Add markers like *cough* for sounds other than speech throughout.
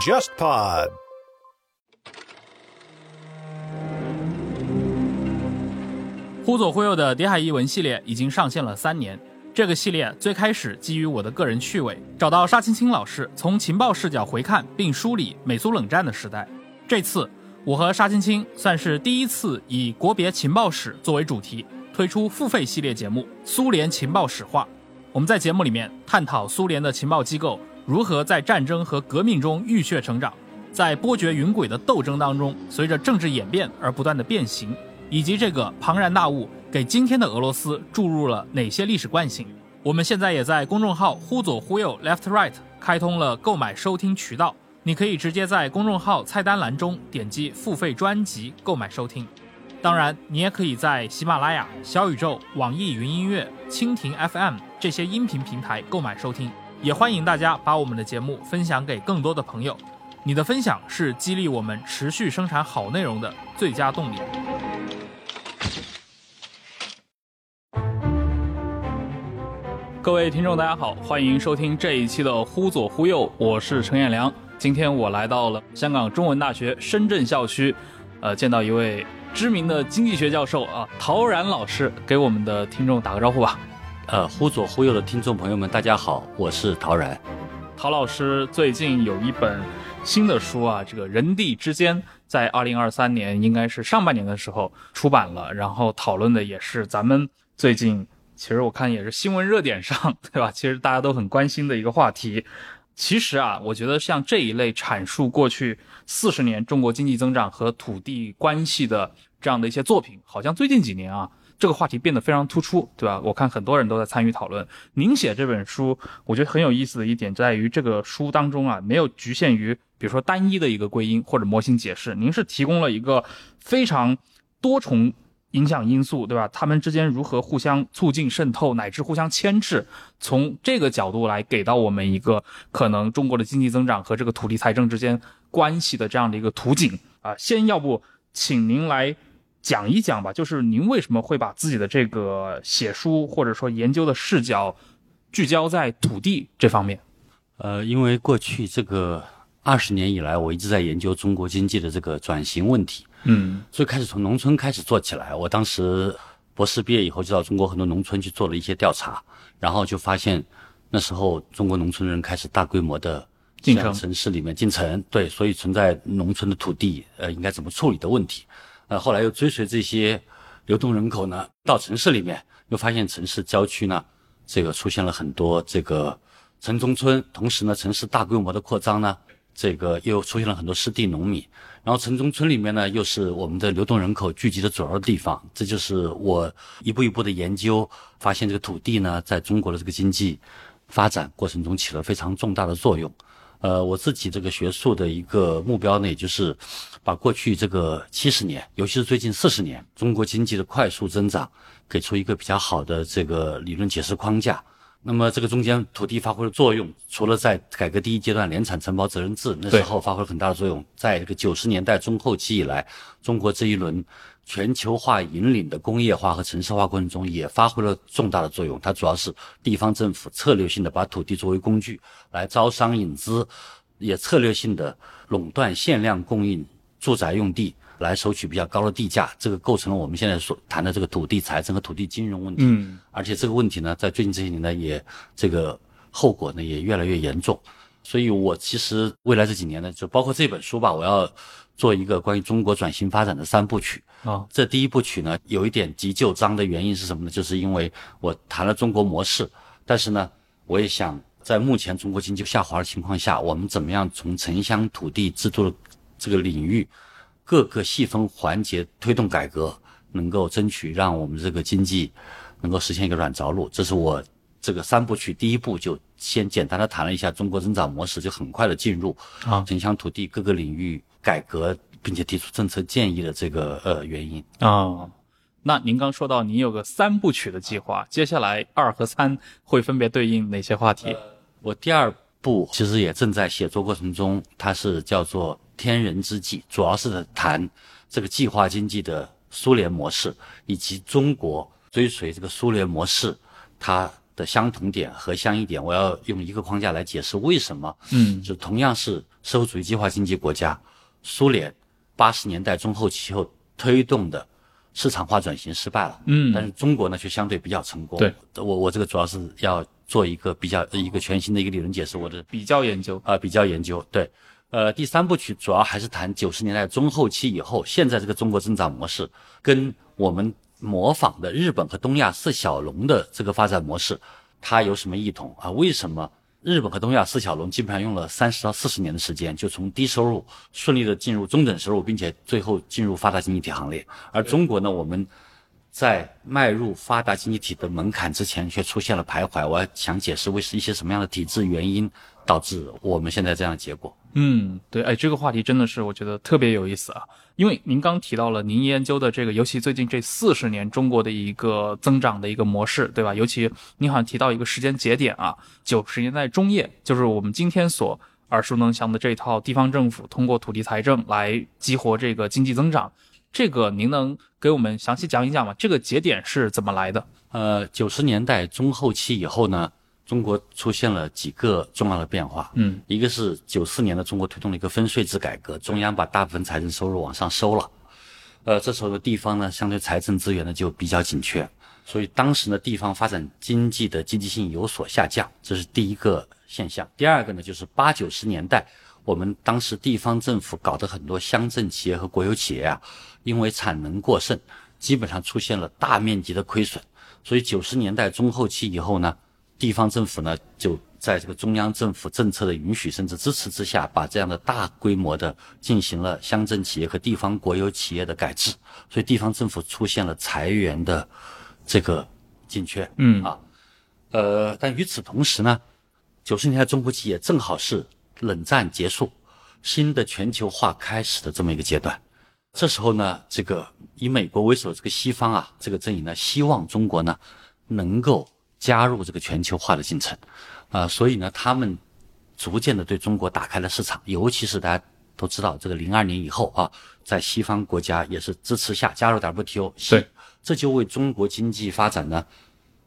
JustPod。忽左忽右的谍海译文系列已经上线了三年。这个系列最开始基于我的个人趣味，找到沙青青老师，从情报视角回看并梳理美苏冷战的时代。这次我和沙青青算是第一次以国别情报史作为主题，推出付费系列节目《苏联情报史话》。我们在节目里面探讨苏联的情报机构如何在战争和革命中浴血成长，在波谲云诡的斗争当中，随着政治演变而不断的变形。以及这个庞然大物给今天的俄罗斯注入了哪些历史惯性？我们现在也在公众号“忽左忽右 （Left Right）” 开通了购买收听渠道，你可以直接在公众号菜单栏中点击付费专辑购买收听。当然，你也可以在喜马拉雅、小宇宙、网易云音乐、蜻蜓 FM 这些音频平台购买收听。也欢迎大家把我们的节目分享给更多的朋友，你的分享是激励我们持续生产好内容的最佳动力。各位听众，大家好，欢迎收听这一期的《忽左忽右》，我是陈彦良。今天我来到了香港中文大学深圳校区，呃，见到一位知名的经济学教授啊，陶然老师，给我们的听众打个招呼吧。呃，忽左忽右的听众朋友们，大家好，我是陶然。陶老师最近有一本新的书啊，这个人地之间，在二零二三年应该是上半年的时候出版了，然后讨论的也是咱们最近。其实我看也是新闻热点上，对吧？其实大家都很关心的一个话题。其实啊，我觉得像这一类阐述过去四十年中国经济增长和土地关系的这样的一些作品，好像最近几年啊，这个话题变得非常突出，对吧？我看很多人都在参与讨论。您写这本书，我觉得很有意思的一点在于，这个书当中啊，没有局限于比如说单一的一个归因或者模型解释，您是提供了一个非常多重。影响因素，对吧？他们之间如何互相促进、渗透，乃至互相牵制？从这个角度来给到我们一个可能中国的经济增长和这个土地财政之间关系的这样的一个图景啊。先要不，请您来讲一讲吧，就是您为什么会把自己的这个写书或者说研究的视角聚焦在土地这方面？呃，因为过去这个二十年以来，我一直在研究中国经济的这个转型问题。嗯，所以开始从农村开始做起来。我当时博士毕业以后，就到中国很多农村去做了一些调查，然后就发现那时候中国农村人开始大规模的进城城市里面进城，对，所以存在农村的土地呃应该怎么处理的问题。呃，后来又追随这些流动人口呢到城市里面，又发现城市郊区呢这个出现了很多这个城中村，同时呢城市大规模的扩张呢。这个又出现了很多失地农民，然后城中村里面呢，又是我们的流动人口聚集的主要地方。这就是我一步一步的研究，发现这个土地呢，在中国的这个经济发展过程中起了非常重大的作用。呃，我自己这个学术的一个目标呢，也就是把过去这个七十年，尤其是最近四十年中国经济的快速增长，给出一个比较好的这个理论解释框架。那么这个中间土地发挥了作用，除了在改革第一阶段联产承包责任制那时候发挥了很大的作用，在这个九十年代中后期以来，中国这一轮全球化引领的工业化和城市化过程中也发挥了重大的作用。它主要是地方政府策略性的把土地作为工具来招商引资，也策略性的垄断限量供应住宅用地。来收取比较高的地价，这个构成了我们现在所谈的这个土地财政和土地金融问题。嗯，而且这个问题呢，在最近这些年呢，也这个后果呢也越来越严重。所以我其实未来这几年呢，就包括这本书吧，我要做一个关于中国转型发展的三部曲。啊，这第一部曲呢，有一点急就章的原因是什么呢？就是因为我谈了中国模式，但是呢，我也想在目前中国经济下滑的情况下，我们怎么样从城乡土地制度的这个领域。各个细分环节推动改革，能够争取让我们这个经济能够实现一个软着陆。这是我这个三部曲第一步，就先简单的谈了一下中国增长模式，就很快的进入啊城乡土地各个领域改革，并且提出政策建议的这个呃原因啊。那您刚说到您有个三部曲的计划，接下来二和三会分别对应哪些话题？我第二部其实也正在写作过程中，它是叫做。天人之际，主要是谈这个计划经济的苏联模式，以及中国追随这个苏联模式它的相同点和相异点，我要用一个框架来解释为什么。嗯就同样是社会主义计划经济国家，苏联八十年代中后期后推动的市场化转型失败了，嗯但是中国呢却相对比较成功。对，我我这个主要是要做一个比较一个全新的一个理论解释，我的比较研究。啊、比较研究。对，呃，第三部曲主要还是谈九十年代中后期以后，现在这个中国增长模式跟我们模仿的日本和东亚四小龙的这个发展模式，它有什么异同啊？为什么？日本和东亚四小龙基本上用了三十到四十年的时间，就从低收入顺利的进入中等收入，并且最后进入发达经济体行列。而中国呢，我们在迈入发达经济体的门槛之前，却出现了徘徊。我想解释为是一些什么样的体制原因导致我们现在这样的结果。嗯，对，哎，这个话题真的是我觉得特别有意思啊，因为您刚提到了您研究的这个，尤其最近这四十年中国的一个增长的一个模式，对吧？尤其您好像提到一个时间节点啊，九十年代中叶，就是我们今天所耳熟能详的这套地方政府通过土地财政来激活这个经济增长，这个您能给我们详细讲一讲吗？这个节点是怎么来的？呃，九十年代中后期以后呢，中国出现了几个重要的变化。嗯，一个是九四年的中国推动了一个分税制改革，中央把大部分财政收入往上收了。呃，这时候的地方呢，相对财政资源呢就比较紧缺，所以当时呢，地方发展经济的积极性有所下降，这是第一个现象。第二个呢，就是八九十年代，我们当时地方政府搞的很多乡镇企业和国有企业啊，因为产能过剩，基本上出现了大面积的亏损。所以九十年代中后期以后呢，地方政府呢就在这个中央政府政策的允许甚至支持之下，把这样的大规模的进行了乡镇企业和地方国有企业的改制，所以地方政府出现了裁员的这个紧缺。嗯啊，呃，但与此同时呢，九十年代中国企业正好是冷战结束、新的全球化开始的这么一个阶段。这时候呢，这个以美国为首的这个西方啊，这个阵营呢，希望中国呢能够加入这个全球化的进程，啊、所以呢，他们逐渐的对中国打开了市场，尤其是大家都知道，这个零二年以后啊，在西方国家也是支持下加入 WTO，对，这就为中国经济发展呢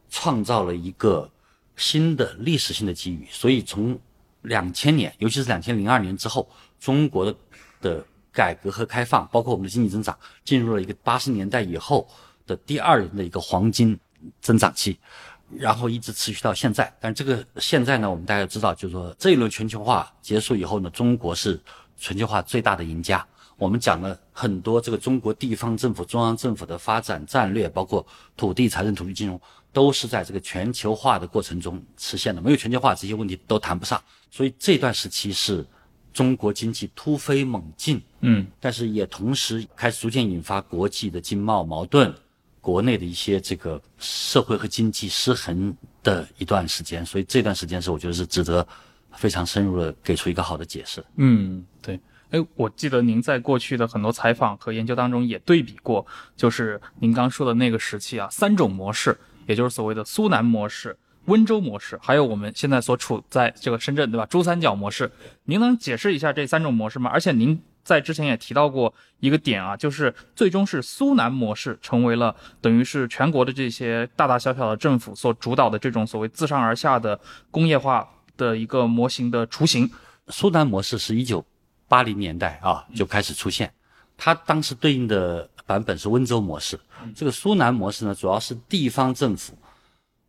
创造了一个新的历史性的机遇。所以从两千年，尤其是两千零二年之后，中国的的改革和开放，包括我们的经济增长，进入了一个八十年代以后的第二轮的一个黄金增长期，然后一直持续到现在。但这个现在呢，我们大家知道，就是说这一轮全球化结束以后呢，中国是全球化最大的赢家。我们讲了很多这个中国地方政府、中央政府的发展战略，包括土地、财政、土地金融，都是在这个全球化的过程中实现的。没有全球化，这些问题都谈不上。所以这段时期是中国经济突飞猛进，嗯但是也同时开始逐渐引发国际的经贸矛盾，国内的一些这个社会和经济失衡的一段时间。所以这段时间是我觉得是值得非常深入的给出一个好的解释。嗯，对。哎，我记得您在过去的很多采访和研究当中也对比过，就是您刚说的那个时期啊，三种模式，也就是所谓的苏南模式、温州模式，还有我们现在所处在这个深圳，对吧？珠三角模式，您能解释一下这三种模式吗？而且您在之前也提到过一个点啊，就是最终是苏南模式成为了等于是全国的这些大大小小的政府所主导的这种所谓自上而下的工业化的一个模型的雏形。苏南模式是一九八零年代啊就开始出现，它当时对应的版本是温州模式。这个苏南模式呢，主要是地方政府，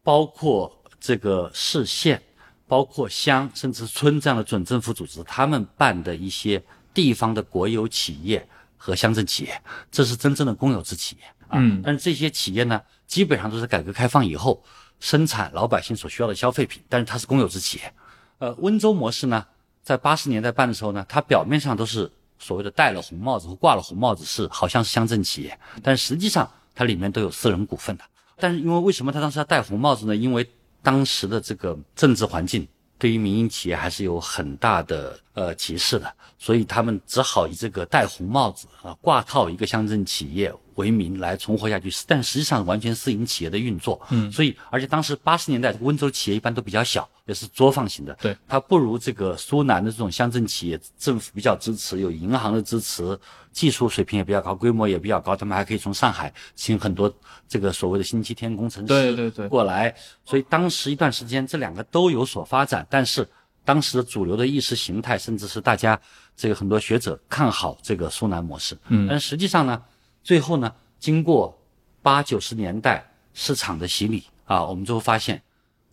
包括这个市县、包括乡甚至村这样的准政府组织，他们办的一些地方的国有企业和乡镇企业，这是真正的公有制企业啊。嗯但是这些企业呢，基本上都是改革开放以后生产老百姓所需要的消费品，但是它是公有制企业。呃，温州模式呢，在八十年代办的时候呢，它表面上都是所谓的戴了红帽子或挂了红帽子，是好像是乡镇企业，但实际上它里面都有私人股份的。但是因为为什么他当时要戴红帽子呢？因为当时的这个政治环境对于民营企业还是有很大的呃歧视的，所以他们只好以这个戴红帽子啊，挂靠一个乡镇企业为名来存活下去，但实际上完全私营企业的运作。嗯，所以而且当时八十年代温州企业一般都比较小，也是作坊型的，对，它不如这个苏南的这种乡镇企业，政府比较支持，有银行的支持，技术水平也比较高，规模也比较高，他们还可以从上海请很多这个所谓的星期天工程师对对对。过来，所以当时一段时间这两个都有所发展，但是当时的主流的意识形态，甚至是大家这个很多学者看好这个苏南模式，嗯，但实际上呢，最后呢，经过八九十年代市场的洗礼啊，我们最后发现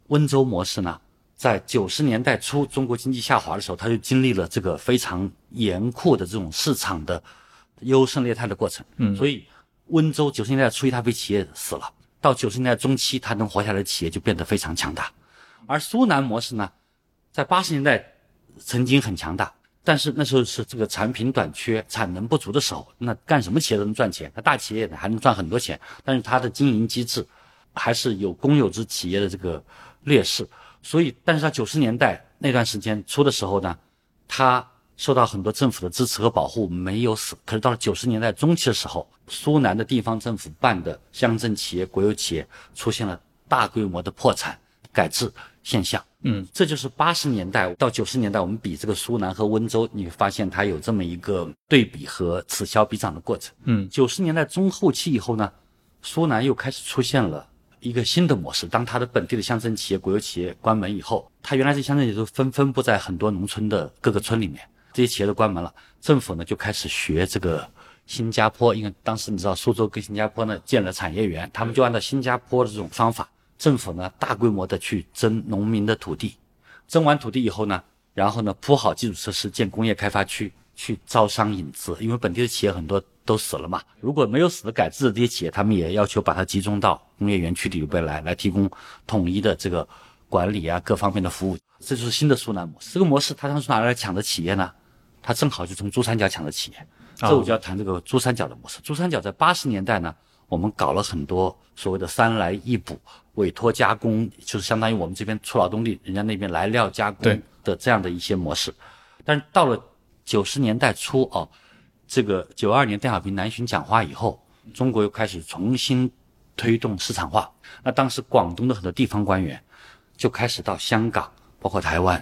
温州模式呢，在九十年代初中国经济下滑的时候，它就经历了这个非常严酷的这种市场的优胜劣汰的过程。嗯，所以温州九十年代初一大批企业死了，到九十年代中期，它能活下来的企业就变得非常强大。而苏南模式呢，在八十年代曾经很强大，但是那时候是这个产品短缺、产能不足的时候，那干什么企业都能赚钱，那大企业还能赚很多钱，但是它的经营机制还是有公有制企业的这个劣势，所以，但是它九十年代那段时间出的时候呢，它受到很多政府的支持和保护，没有死。可是到了九十年代中期的时候，苏南的地方政府办的乡镇企业、国有企业出现了大规模的破产改制现象。嗯，这就是八十年代到九十年代，我们比这个苏南和温州，你会发现它有这么一个对比和此消彼长的过程。嗯，九十年代中后期以后呢，苏南又开始出现了一个新的模式。当它的本地的乡镇企业、国有企业关门以后，它原来这乡镇企业都分分布在很多农村的各个村里面，这些企业都关门了，政府呢就开始学这个新加坡，因为当时你知道苏州跟新加坡呢建了产业园，他们就按照新加坡的这种方法，政府呢大规模的去征农民的土地，征完土地以后呢，然后呢铺好基础设施，建工业开发区，去招商引资，因为本地的企业很多都死了嘛，如果没有死的改制的这些企业，他们也要求把它集中到工业园区里边来，来提供统一的这个管理啊各方面的服务，这就是新的苏南模式。这个模式它当时哪来抢的企业呢？它正好就从珠三角抢的企业，这我就要谈这个珠三角的模式。珠三角在八十年代呢，我们搞了很多所谓的三来一补、委托加工，就是相当于我们这边出劳动力，人家那边来料加工的这样的一些模式。但是到了九十年代初哦，这个九二年邓小平南巡讲话以后，中国又开始重新推动市场化。那当时广东的很多地方官员就开始到香港，包括台湾，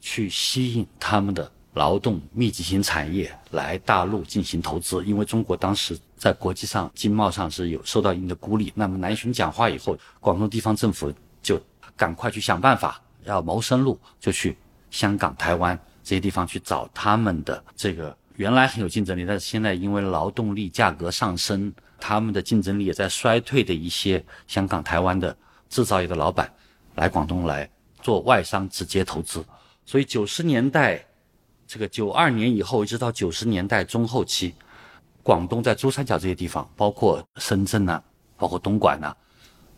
去吸引他们的劳动密集型产业来大陆进行投资，因为中国当时在国际上经贸上是有受到一定的孤立。那么南巡讲话以后，广东地方政府就赶快去想办法，要谋生路，就去香港、台湾这些地方去找他们的这个原来很有竞争力，但是现在因为劳动力价格上升，他们的竞争力也在衰退的一些香港、台湾的制造业的老板来广东来做外商直接投资。所以九十年代，这个九二年以后一直到九十年代中后期，广东在珠三角这些地方，包括深圳呐、包括东莞呐、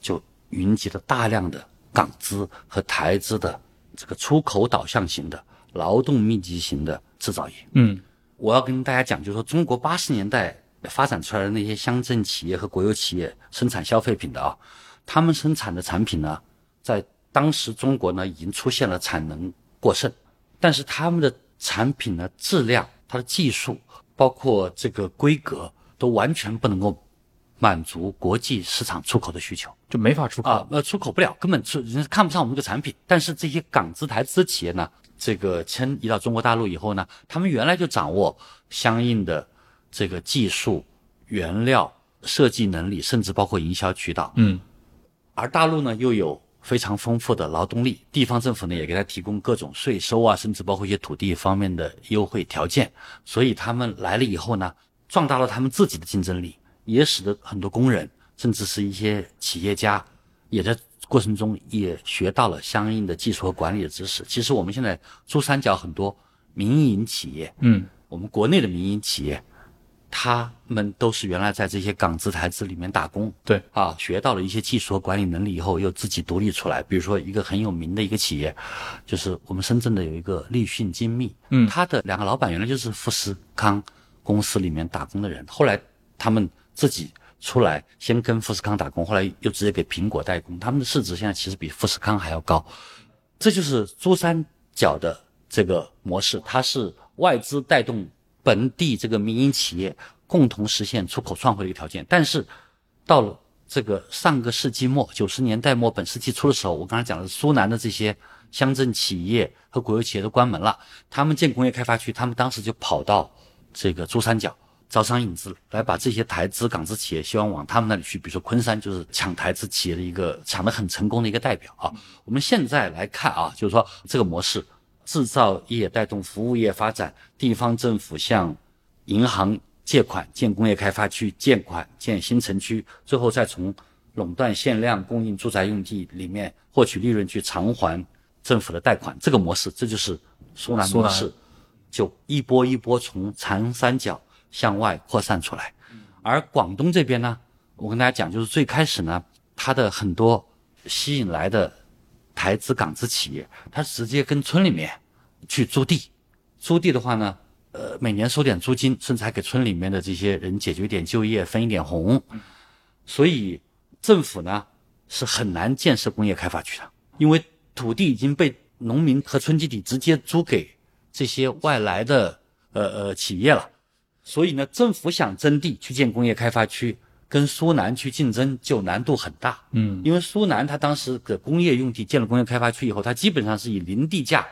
就云集了大量的港资和台资的这个出口导向型的劳动密集型的制造业。嗯我要跟大家讲，就是说中国八十年代发展出来的那些乡镇企业和国有企业生产消费品的啊，他们生产的产品呢，在当时中国呢已经出现了产能过剩，但是他们的产品的质量、它的技术，包括这个规格，都完全不能够满足国际市场出口的需求。就没法出口。啊，呃，出口不了，根本出人家看不上我们这个产品。但是这些港资、台资企业呢，这个迁移到中国大陆以后呢，他们原来就掌握相应的这个技术、原料、设计能力，甚至包括营销渠道。嗯而大陆呢又有非常丰富的劳动力，地方政府呢也给他提供各种税收啊，甚至包括一些土地方面的优惠条件，所以他们来了以后呢，壮大了他们自己的竞争力，也使得很多工人甚至是一些企业家也在过程中也学到了相应的技术和管理的知识。其实我们现在珠三角很多民营企业，嗯。我们国内的民营企业，他们都是原来在这些港资台资里面打工，对。啊，学到了一些技术和管理能力以后，又自己独立出来。比如说一个很有名的一个企业，就是我们深圳的有一个立讯精密，嗯。他的两个老板原来就是富士康公司里面打工的人，后来他们自己出来，先跟富士康打工，后来又直接给苹果代工，他们的市值现在其实比富士康还要高。这就是珠三角的这个模式，它是外资带动本地这个民营企业共同实现出口创汇的一个条件。但是到了这个上个世纪末九十年代末本世纪初的时候，我刚才讲的苏南的这些乡镇企业和国有企业都关门了，他们建工业开发区，他们当时就跑到这个珠三角。招商引资来把这些台资港资企业希望往他们那里去，比如说昆山就是抢台资企业的一个抢得很成功的一个代表啊。我们现在来看啊，就是说这个模式，制造业带动服务业发展，地方政府向银行借款建工业开发区，建款建新城区，最后再从垄断限量供应住宅用地里面获取利润去偿还政府的贷款，这个模式，这就是苏南模式，就一波一波从长三角。向外扩散出来，而广东这边呢，我跟大家讲，就是最开始呢，它的很多吸引来的台资港资企业，他直接跟村里面去租地，租地的话呢，呃，每年收点租金，甚至还给村里面的这些人解决点就业，分一点红，所以政府呢是很难建设工业开发区的，因为土地已经被农民和村集体直接租给这些外来的呃呃企业了。所以呢，政府想征地去建工业开发区，跟苏南去竞争就难度很大。嗯，因为苏南它当时的工业用地建了工业开发区以后，它基本上是以零地价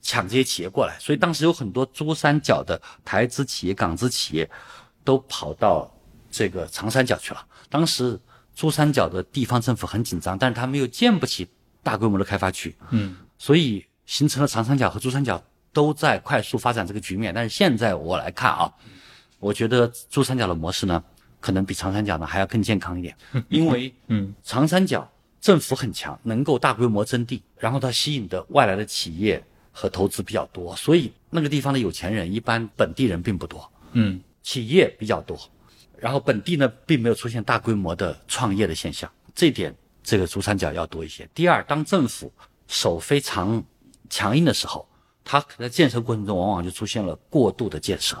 抢这些企业过来，所以当时有很多珠三角的台资企业、港资企业都跑到这个长三角去了。当时珠三角的地方政府很紧张，但是他们又建不起大规模的开发区。嗯，所以形成了长三角和珠三角都在快速发展这个局面。但是现在我来看啊。我觉得珠三角的模式呢，可能比长三角呢还要更健康一点，因为嗯，长三角政府很强，能够大规模征地，然后它吸引的外来的企业和投资比较多，所以那个地方的有钱人一般本地人并不多，嗯，企业比较多，然后本地呢并没有出现大规模的创业的现象，这点这个珠三角要多一些。第二，当政府手非常强硬的时候，它在建设过程中往往就出现了过度的建设，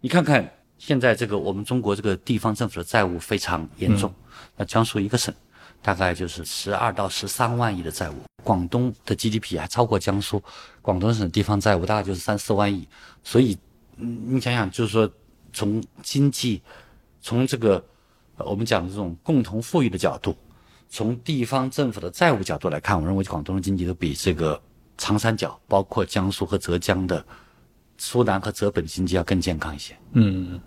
你看看。现在这个我们中国这个地方政府的债务非常严重，那江苏一个省大概就是十二到十三万亿的债务，广东的 GDP 还超过江苏，广东省地方债务大概就是三四万亿，所以，嗯，你想想，就是说从经济，从这个我们讲的这种共同富裕的角度，从地方政府的债务角度来看，我认为广东的经济都比这个长三角，包括江苏和浙江的。苏南和浙北的经济要更健康一些。嗯，对，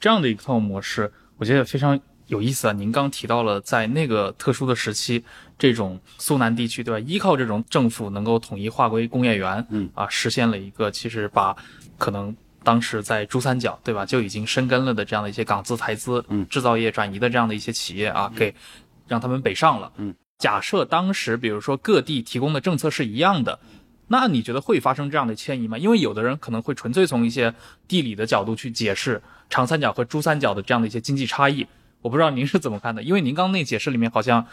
这样的一套模式，我觉得非常有意思啊。您刚提到了在那个特殊的时期，这种苏南地区，对吧？依靠这种政府能够统一划归工业园，嗯啊，实现了一个其实把可能当时在珠三角，对吧，就已经生根了的这样的一些港资台资，嗯，制造业转移的这样的一些企业啊，给让他们北上了。嗯，假设当时比如说各地提供的政策是一样的。那你觉得会发生这样的迁移吗？因为有的人可能会纯粹从一些地理的角度去解释长三角和珠三角的这样的一些经济差异。我不知道您是怎么看的？因为您刚那解释里面好像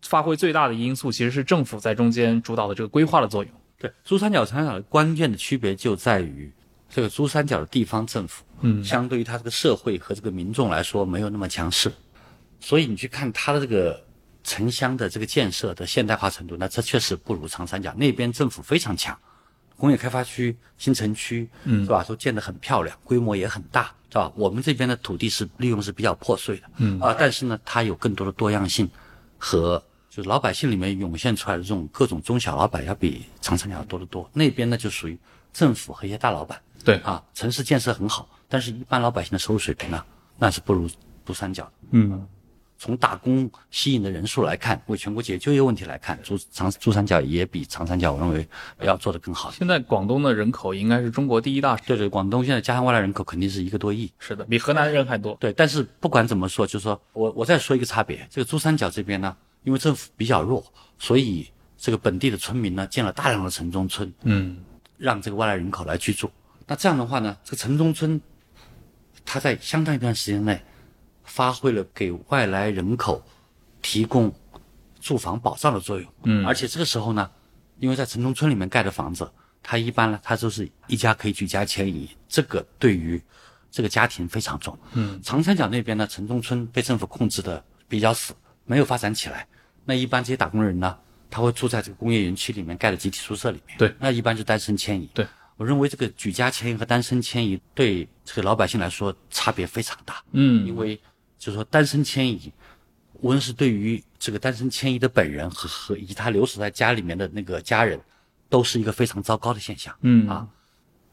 发挥最大的因素其实是政府在中间主导的这个规划的作用。对，珠三角、长三角的关键的区别就在于这个珠三角的地方政府，嗯，相对于它这个社会和这个民众来说没有那么强势，所以你去看它的这个。城乡的这个建设的现代化程度，那这确实不如长三角那边政府非常强，工业开发区、新城区，嗯，是吧？都建得很漂亮，规模也很大，是吧？我们这边的土地是利用是比较破碎的，嗯啊，但是呢，它有更多的多样性和就是老百姓里面涌现出来的这种各种中小老板要比长三角多得多。那边呢就属于政府和一些大老板，对啊，城市建设很好，但是一般老百姓的收入水平呢，那是不如珠三角的，嗯。从打工吸引的人数来看，为全国解决就业问题来看，珠长珠三角也比长三角，我认为要做得更好。现在广东的人口应该是中国第一大省，对对，广东现在加上外来人口肯定是一个多亿，是的，比河南人还多。对，但是不管怎么说，就是说我我再说一个差别，这个珠三角这边呢，因为政府比较弱，所以这个本地的村民呢建了大量的城中村，嗯，让这个外来人口来居住。那这样的话呢，这个城中村，它在相当一段时间内。发挥了给外来人口提供住房保障的作用。嗯，而且这个时候呢，因为在城中村里面盖的房子，它一般呢，它都是一家可以举家迁移，这个对于这个家庭非常重。嗯，长三角那边呢，城中村被政府控制的比较死，没有发展起来。那一般这些打工人呢，他会住在这个工业园区里面盖的集体宿舍里面。对那一般是单身迁移。对，我认为这个举家迁移和单身迁移对这个老百姓来说差别非常大。嗯，因为就是说单身迁移，无论是对于这个单身迁移的本人和和以及他留守在家里面的那个家人，都是一个非常糟糕的现象。嗯啊，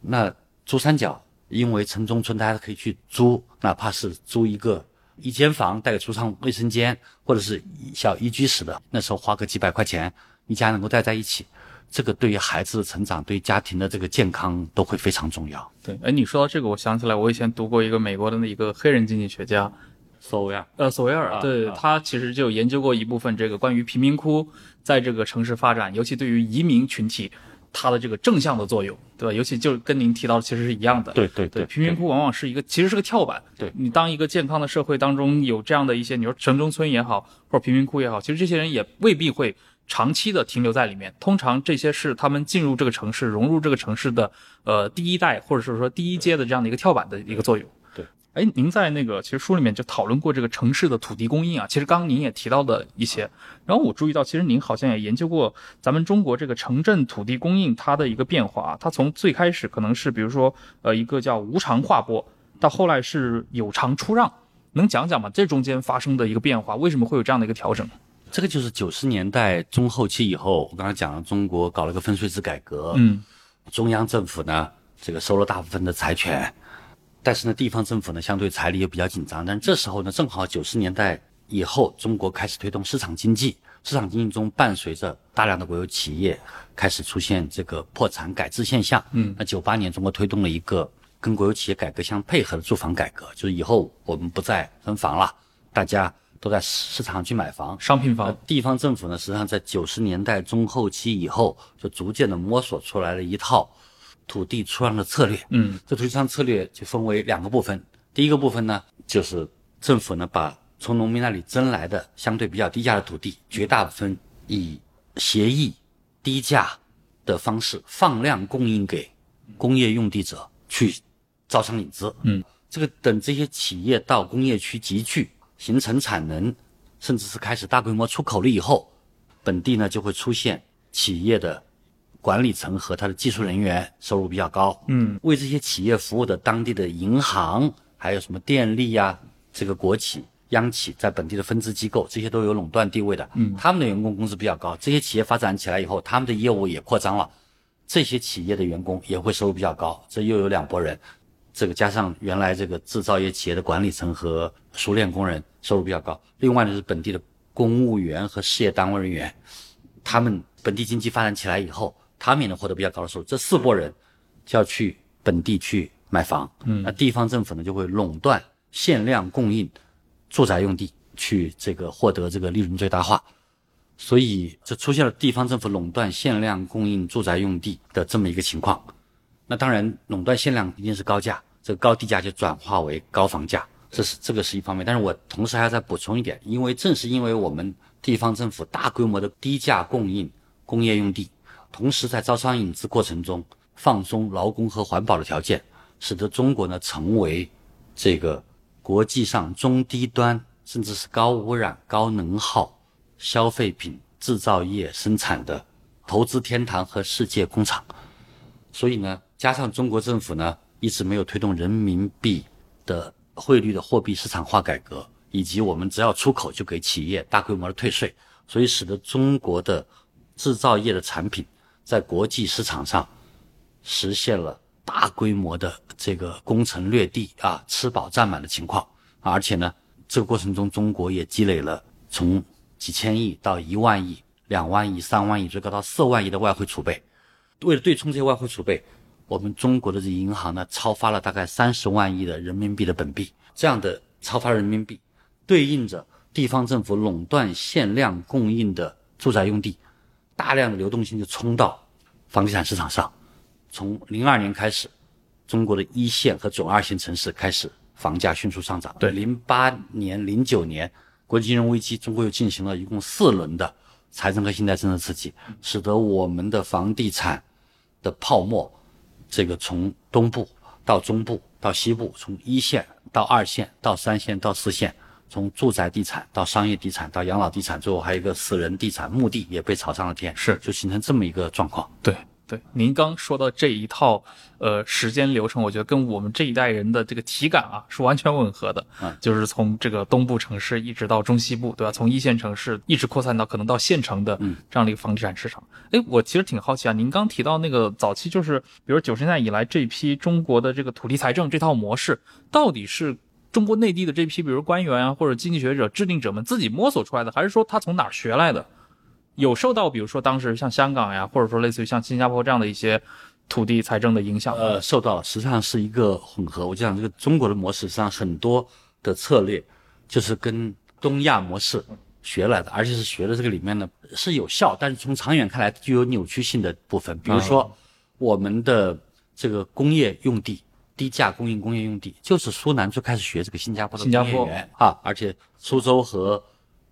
那珠三角因为城中村大家可以去租，哪怕是租一个一间房带个厨房、卫生间，或者是小一居室的，那时候花个几百块钱，一家能够待在一起，这个对于孩子的成长、对家庭的这个健康都会非常重要。对，哎，你说到这个，我想起来，我以前读过一个美国的那一个黑人经济学家，所谓啊，呃，索维尔，啊对啊他其实就研究过一部分这个关于贫民窟在这个城市发展，尤其对于移民群体，它的这个正向的作用，对吧？尤其就跟您提到的其实是一样的。对，对对对，贫民窟往往是一个其实是个跳板。对你当一个健康的社会当中有这样的一些，你说城中村也好，或者贫民窟也好，其实这些人也未必会长期的停留在里面。通常这些是他们进入这个城市、融入这个城市的呃第一代或者是说第一阶的这样的一个跳板的一个作用。对。哎，您在那个其实书里面就讨论过这个城市的土地供应啊，其实刚刚您也提到的一些，然后我注意到，其实您好像也研究过咱们中国这个城镇土地供应它的一个变化啊，它从最开始可能是比如说呃一个叫无偿划拨，到后来是有偿出让，能讲讲吗？这中间发生的一个变化，为什么会有这样的一个调整？这个就是九十年代中后期以后，我刚才讲了，中国搞了个分税制改革，嗯，中央政府呢，这个收了大部分的财权，但是呢，地方政府呢，相对财力又比较紧张。但这时候呢，正好九十年代以后，中国开始推动市场经济，市场经济中伴随着大量的国有企业开始出现这个破产改制现象。嗯，那九八年中国推动了一个跟国有企业改革相配合的住房改革，就是以后我们不再分房了，大家都在市场上去买房。商品房呃，地方政府呢，实际上在九十年代中后期以后，就逐渐的摸索出来了一套土地出让的策略。嗯，这土地出让策略就分为两个部分。第一个部分呢，就是政府呢把从农民那里征来的相对比较低价的土地，绝大部分以协议低价的方式放量供应给工业用地者去招商引资。嗯，这个等这些企业到工业区集聚，形成产能，甚至是开始大规模出口了以后，本地呢就会出现企业的管理层和他的技术人员收入比较高。嗯，为这些企业服务的当地的银行，还有什么电力呀、这个国企、央企在本地的分支机构，这些都有垄断地位的。嗯，他们的员工工资比较高，这些企业发展起来以后，他们的业务也扩张了，这些企业的员工也会收入比较高，这又有两拨人。这个加上原来这个制造业企业的管理层和熟练工人收入比较高，另外呢是本地的公务员和事业单位人员，他们本地经济发展起来以后，他们也能获得比较高的收入。这四拨人就要去本地去买房，嗯，那地方政府呢就会垄断限量供应住宅用地，去这个获得这个利润最大化。所以这出现了地方政府垄断限量供应住宅用地的这么一个情况。那当然，垄断限量一定是高价，这个高地价就转化为高房价，这是这个是一方面。但是我同时还要再补充一点，因为正是因为我们地方政府大规模的低价供应工业用地，同时在招商引资过程中放松劳工和环保的条件，使得中国呢成为这个国际上中低端甚至是高污染、高能耗消费品制造业生产的投资天堂和世界工厂。所以呢，加上中国政府呢一直没有推动人民币的汇率的货币市场化改革，以及我们只要出口就给企业大规模的退税，所以使得中国的制造业的产品在国际市场上实现了大规模的这个攻城略地啊、吃饱占满的情况。而且呢，这个过程中中国也积累了从几千亿到一万亿、两万亿、三万亿，最高到四万亿的外汇储备。为了对冲这些外汇储备，我们中国的这银行呢，超发了大概三十万亿的人民币的本币。这样的超发人民币，对应着地方政府垄断限量供应的住宅用地，大量的流动性就冲到房地产市场上。从零二年开始，中国的一线和准二线城市开始房价迅速上涨。对零八年、零九年国际金融危机，中国又进行了一共四轮的财政和信贷政策刺激，使得我们的房地产的泡沫，这个从东部到中部到西部，从一线到二线到三线到四线，从住宅地产到商业地产到养老地产，最后还有一个私人地产墓地也被炒上了天，是就形成这么一个状况。对对，您刚说到这一套呃时间流程，我觉得跟我们这一代人的这个体感啊是完全吻合的。嗯就是从这个东部城市一直到中西部，对吧？从一线城市一直扩散到可能到县城的嗯这样的一个房地产市场。哎，我其实挺好奇啊，您刚提到那个早期就是，比如九十年代以来这批中国的这个土地财政这套模式，到底是中国内地的这批，比如官员啊或者经济学者、制定者们自己摸索出来的，还是说他从哪儿学来的？有受到比如说当时像香港呀，或者说类似于像新加坡这样的一些土地财政的影响？呃，受到了，实际上是一个混合。我就讲这个中国的模式，实际上很多的策略就是跟东亚模式学来的，而且是学的这个里面呢是有效，但是从长远看来具有扭曲性的部分。比如说我们的这个工业用地。低价供应工业用地，就是苏南最开始学这个新加坡的新加坡工业园啊，而且苏州和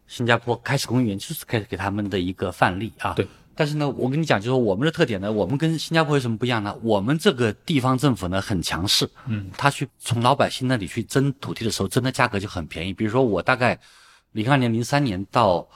新加坡开始工业园就是开始给他们的一个范例啊。对。但是呢，我跟你讲，就是我们的特点呢，我们跟新加坡有什么不一样呢？我们这个地方政府呢很强势，嗯，他去从老百姓那里去争土地的时候，争的价格就很便宜。比如说我大概零二年、零三年到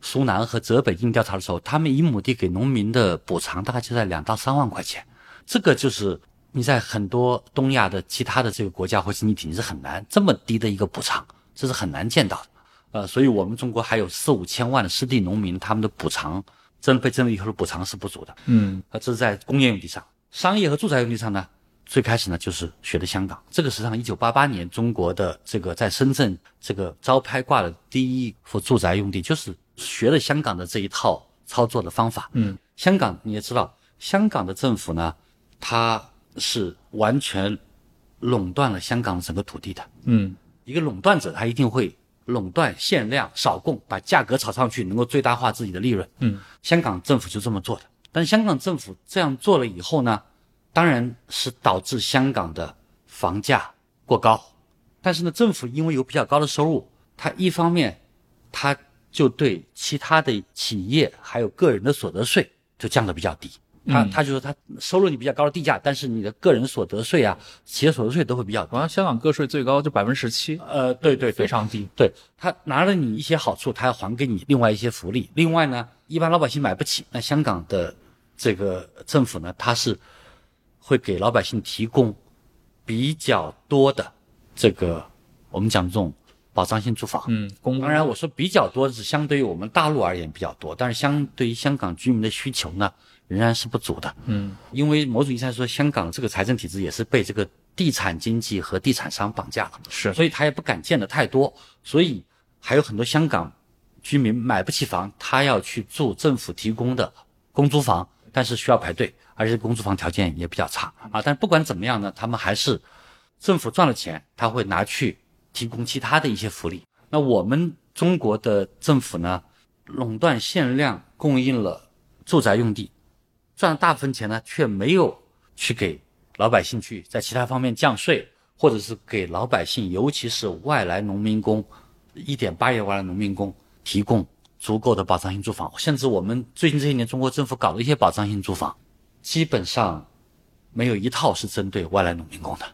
苏南和浙北进行调查的时候，他们一亩地给农民的补偿大概就在两到三万块钱，这个就是你在很多东亚的其他的这个国家或经济体你是很难这么低的一个补偿，这是很难见到的。呃，所以我们中国还有四五千万的失地农民，他们的补偿征被征了以后的补偿是不足的。嗯呃，这是在工业用地上，商业和住宅用地上呢，最开始呢就是学的香港。这个实际上，一九八八年中国的这个在深圳这个招拍挂的第一幅住宅用地，就是学了香港的这一套操作的方法。嗯，香港你也知道，香港的政府呢，它是完全垄断了香港整个土地的。嗯一个垄断者，他一定会垄断限量少供，把价格炒上去，能够最大化自己的利润。嗯，香港政府就这么做的。但香港政府这样做了以后呢，当然是导致香港的房价过高。但是呢，政府因为有比较高的收入，它一方面，它就对其他的企业还有个人的所得税就降得比较低。他嗯他就说他收入你比较高的地价，但是你的个人所得税啊、企业所得税都会比较高。好像香港个税最高就百分之十七，呃，对对对非，常低。对他拿了你一些好处，他要还给你另外一些福利。另外呢，一般老百姓买不起，那香港的这个政府呢，它是会给老百姓提供比较多的这个我们讲这种保障性住房。嗯，公当然，我说比较多是相对于我们大陆而言比较多，但是相对于香港居民的需求呢，仍然是不足的。嗯因为某种意义上说，香港这个财政体制也是被这个地产经济和地产商绑架了。是所以他也不敢建的太多，所以还有很多香港居民买不起房，他要去住政府提供的公租房，但是需要排队，而且公租房条件也比较差啊。但不管怎么样呢，他们还是政府赚了钱，他会拿去提供其他的一些福利。那我们中国的政府呢，垄断限量供应了住宅用地，赚了大部分钱呢，却没有去给老百姓去在其他方面降税，或者是给老百姓，尤其是外来农民工，一点八亿外来农民工提供足够的保障性住房。甚至我们最近这些年，中国政府搞的一些保障性住房，基本上没有一套是针对外来农民工的，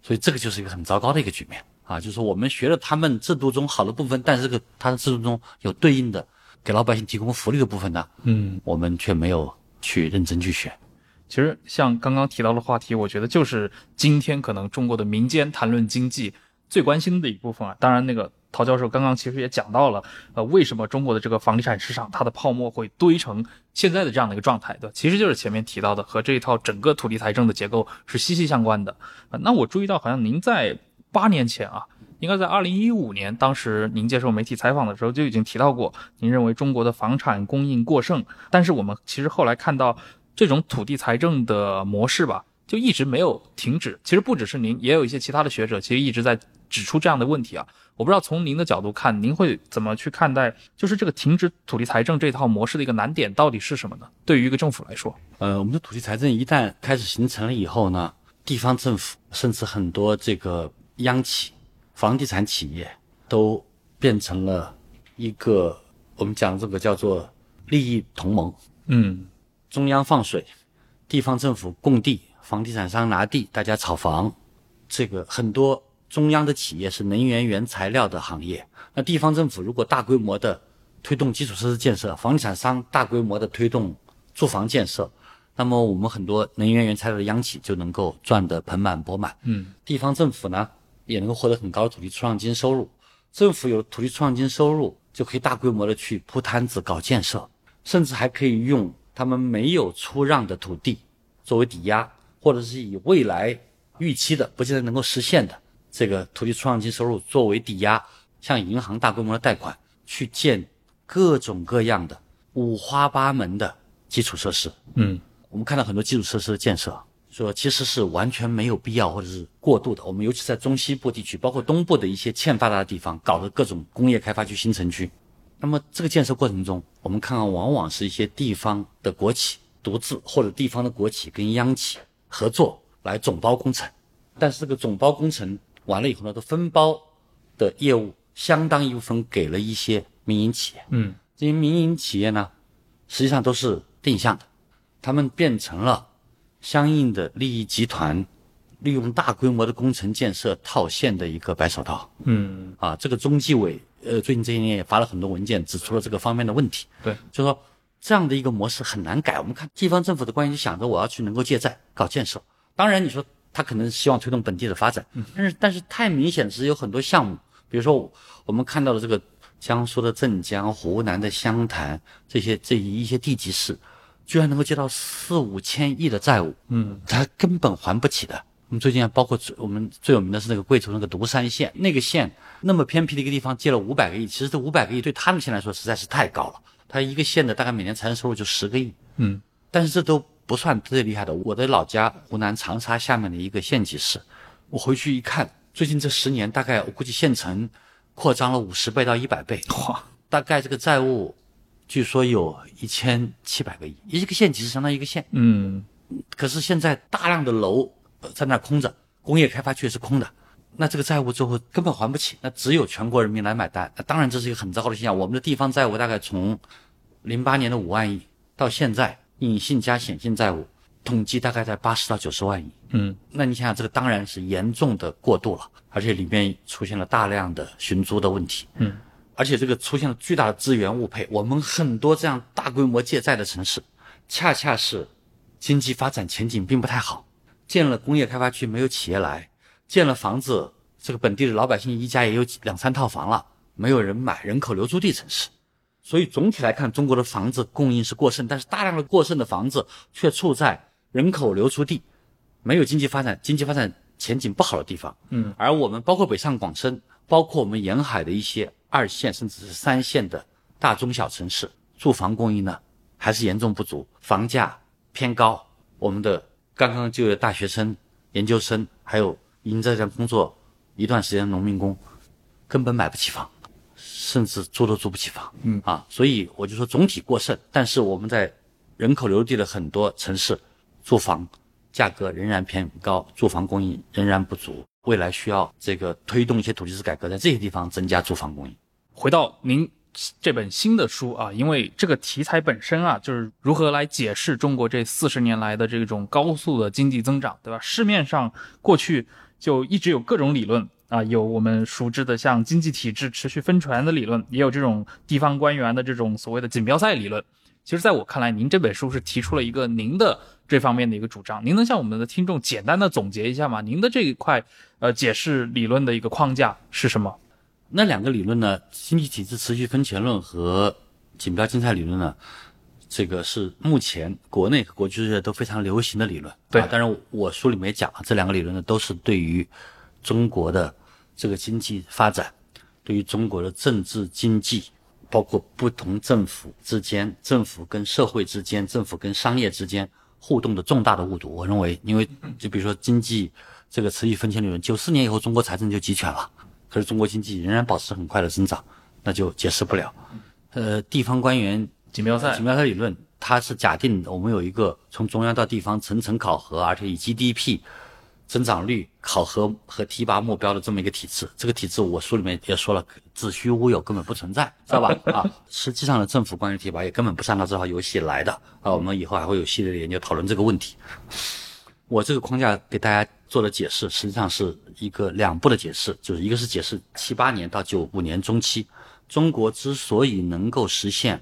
所以这个就是一个很糟糕的一个局面啊！就是我们学了他们制度中好的部分，但是这个他的制度中有对应的给老百姓提供福利的部分呢，嗯，我们却没有去认真去选。其实像刚刚提到的话题，我觉得就是今天可能中国的民间谈论经济最关心的一部分啊。当然，那个陶教授刚刚其实也讲到了，呃，为什么中国的这个房地产市场它的泡沫会堆成现在的这样的一个状态，对吧？其实就是前面提到的和这一套整个土地财政的结构是息息相关的。那我注意到，好像您在八年前啊，应该在二零一五年，当时您接受媒体采访的时候就已经提到过，您认为中国的房产供应过剩，但是我们其实后来看到这种土地财政的模式吧，就一直没有停止。其实不只是您，也有一些其他的学者，其实一直在指出这样的问题啊。我不知道从您的角度看，您会怎么去看待，就是这个停止土地财政这套模式的一个难点到底是什么呢？对于一个政府来说，呃，我们的土地财政一旦开始形成了以后呢，地方政府甚至很多这个央企、房地产企业都变成了一个我们讲这个叫做利益同盟，嗯。中央放水，地方政府供地，房地产商拿地，大家炒房，这个很多中央的企业是能源原材料的行业，那地方政府如果大规模的推动基础设施建设，房地产商大规模的推动住房建设，那么我们很多能源原材料的央企就能够赚得盆满钵满。嗯，地方政府呢也能够获得很高的土地出让金收入。政府有了土地出让金收入，就可以大规模的去铺摊子搞建设，甚至还可以用他们没有出让的土地作为抵押，或者是以未来预期的不见得能够实现的这个土地出让金收入作为抵押，向银行大规模的贷款去建各种各样的五花八门的基础设施。嗯，我们看到很多基础设施的建设，说其实是完全没有必要或者是过度的。我们尤其在中西部地区，包括东部的一些欠发达的地方，搞的各种工业开发区、新城区。那么这个建设过程中，我们看看往往是一些地方的国企独自，或者地方的国企跟央企合作来总包工程。但是这个总包工程完了以后呢，都分包的业务相当一部分给了一些民营企业。嗯，这些民营企业呢，实际上都是定向的，他们变成了相应的利益集团，利用大规模的工程建设套现的一个白手套。嗯，啊，这个中纪委呃最近这些年也发了很多文件，指出了这个方面的问题。对，就说这样的一个模式很难改。我们看地方政府的官员就想着我要去能够借债搞建设，当然你说他可能希望推动本地的发展，但是但是太明显是有很多项目，比如说我们看到的这个江苏的镇江、湖南的湘潭这些这一些地级市，居然能够借到四五千亿的债务，嗯，他根本还不起的。我们最近啊包括最我们最有名的是那个贵州那个独山县，那个县那么偏僻的一个地方借了五百个亿，其实这五百个亿对他们县来说实在是太高了。他一个县的大概每年财政收入就十个亿，嗯，但是这都不算最厉害的。我的老家湖南长沙下面的一个县级市，我回去一看，最近这十年大概我估计县城扩张了五十倍到一百倍，哇，大概这个债务据说有一千七百个亿，一个县级市相当于一个县。嗯，可是现在大量的楼呃在那空着，工业开发区是空的，那这个债务最后根本还不起，那只有全国人民来买单。那当然这是一个很糟糕的现象。我们的地方债务大概从零八年的五万亿到现在隐性加显性债务，统计大概在八十到九十万亿。嗯，那你想想，这个当然是严重的过度了，而且里面出现了大量的寻租的问题。嗯，而且这个出现了巨大的资源误配。我们很多这样大规模借债的城市，恰恰是经济发展前景并不太好，建了工业开发区没有企业来，建了房子，这个本地的老百姓一家也有两三套房了，没有人买，人口流出地城市。所以总体来看，中国的房子供应是过剩，但是大量的过剩的房子却处在人口流出地，没有经济发展、经济发展前景不好的地方。嗯，而我们包括北上广深，包括我们沿海的一些二线甚至是三线的大中小城市，住房供应呢还是严重不足，房价偏高。我们的刚刚就业大学生、研究生，还有已经在这工作一段时间的农民工，根本买不起房。甚至租都租不起房，嗯啊，所以我就说总体过剩，但是我们在人口流入地的很多城市，住房价格仍然偏高，住房供应仍然不足，未来需要这个推动一些土地制改革，在这些地方增加住房供应。回到您这本新的书啊，因为这个题材本身啊，就是如何来解释中国这四十年来的这种高速的经济增长，对吧？市面上过去就一直有各种理论。啊，有我们熟知的像经济体制持续分权的理论，也有这种地方官员的这种所谓的锦标赛理论。其实，在我看来，您这本书是提出了一个您的这方面的一个主张。您能向我们的听众简单的总结一下吗？您的这一块呃解释理论的一个框架是什么？那两个理论呢？经济体制持续分权论和锦标竞赛理论呢？这个是目前国内和国际界都非常流行的理论。对啊，当然我书里面也讲了，这两个理论呢都是对于中国的这个经济发展，对于中国的政治经济，包括不同政府之间、政府跟社会之间、政府跟商业之间互动的重大的误读。我认为，因为就比如说经济这个持续分钱理论，九四年以后中国财政就集权了，可是中国经济仍然保持很快的增长，那就解释不了。呃，地方官员锦标赛锦标赛理论，它是假定我们有一个从中央到地方层层考核，而且以 GDP 增长率考核和提拔目标的这么一个体制。这个体制我书里面也说了，子虚乌有，根本不存在，知道吧？*laughs* 啊，实际上的政府关于提拔也根本不是按照这套游戏来的啊。我们以后还会有系列的研究讨论这个问题。我这个框架给大家做的解释，实际上是一个两步的解释，就是一个是解释七八年到九五年中期，中国之所以能够实现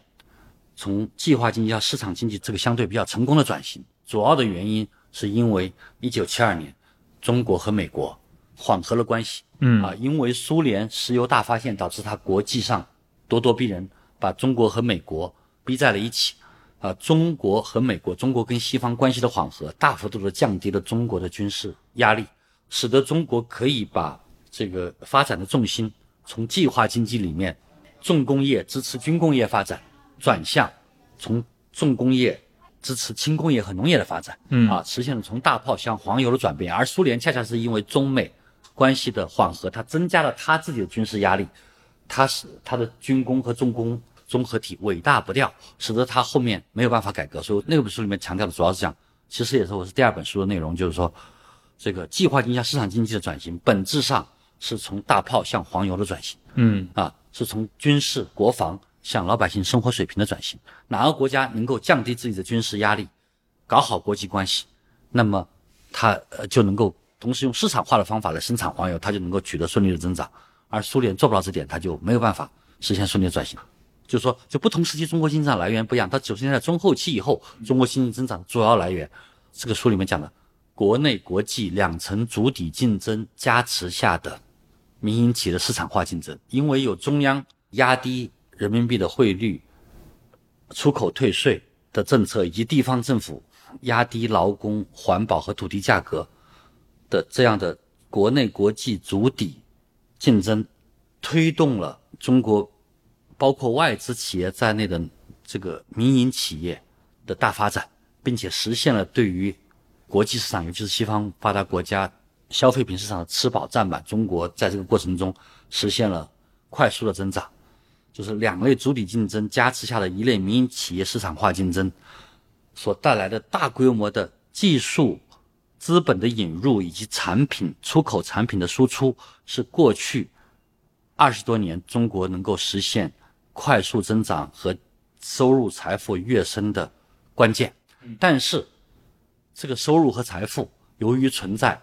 从计划经济到市场经济这个相对比较成功的转型，主要的原因是因为一九七二年中国和美国缓和了关系，嗯啊，因为苏联石油大发现导致它国际上咄咄逼人，把中国和美国逼在了一起。啊，中国和美国，中国跟西方关系的缓和，大幅度的降低了中国的军事压力，使得中国可以把这个发展的重心从计划经济里面重工业支持军工业发展，转向从重工业支持轻工业和农业的发展。嗯啊，实现了从大炮向黄油的转变。而苏联恰恰是因为中美关系的缓和，它增加了它自己的军事压力，它使它的军工和重工综合体伟大不掉，使得它后面没有办法改革。所以那本书里面强调的主要是讲，其实也是我是第二本书的内容，就是说，这个计划经济向市场经济的转型，本质上是从大炮向黄油的转型。嗯啊，是从军事国防向老百姓生活水平的转型。哪个国家能够降低自己的军事压力，搞好国际关系，那么它呃就能够同时用市场化的方法来生产黄油，它就能够取得顺利的增长。而苏联做不到这点，它就没有办法实现顺利的转型。就是说，就不同时期中国经济增长来源不一样。到九十年代中后期以后，中国经济增长主要来源，这个书里面讲的，国内国际两层主体竞争加持下的民营企业的市场化竞争，因为有中央压低人民币的汇率、出口退税的政策，以及地方政府压低劳工、环保和土地价格的这样的国内国际主体竞争，推动了中国包括外资企业在内的这个民营企业的大发展，并且实现了对于国际市场，尤其是西方发达国家消费品市场的吃饱占满。中国在这个过程中实现了快速的增长，就是两类主体竞争加持下的一类民营企业市场化竞争所带来的大规模的技术、资本的引入以及产品出口产品的输出，是过去二十多年中国能够实现快速增长和收入财富跃升的关键。但是，这个收入和财富由于存在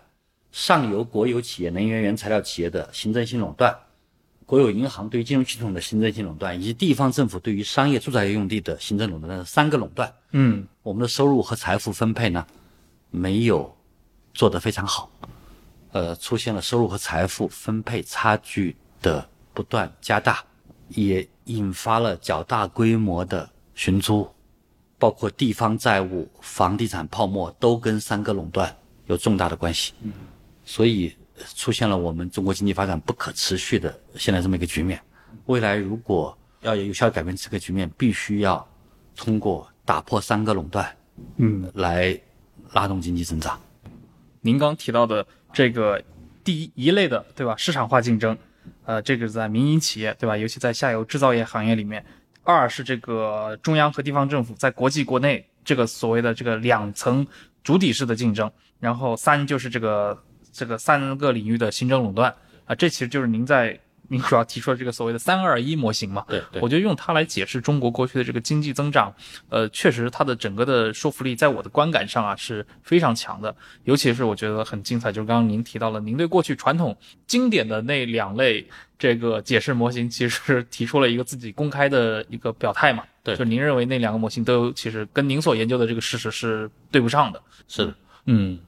上游国有企业、能源原材料企业的行政性垄断，国有银行对于金融系统的行政性垄断，以及地方政府对于商业住宅用地的行政垄断的三个垄断，嗯。我们的收入和财富分配呢，没有做得非常好，呃，出现了收入和财富分配差距的不断加大，也引发了较大规模的寻租，包括地方债务、房地产泡沫都跟三个垄断有重大的关系。嗯，所以呃出现了我们中国经济发展不可持续的现在这么一个局面。未来如果要有效改变这个局面，必须要通过打破三个垄断嗯，来拉动经济增长。您刚提到的这个第一一类的，对吧？市场化竞争，呃，这个是在民营企业，对吧？尤其在下游制造业行业里面。二是这个中央和地方政府在国际国内这个所谓的这个两层主体式的竞争。然后三就是这个这个三个领域的行政垄断啊、这其实就是您在 *laughs* 您主要提出的这个所谓的“三二一”模型嘛。对对我觉得用它来解释中国过去的这个经济增长，呃，确实它的整个的说服力，在我的观感上啊是非常强的。尤其是我觉得很精彩，就是刚刚您提到了，您对过去传统经典的那两类这个解释模型，其实提出了一个自己公开的一个表态嘛。对就您认为那两个模型都其实跟您所研究的这个事实是对不上的。是的，嗯，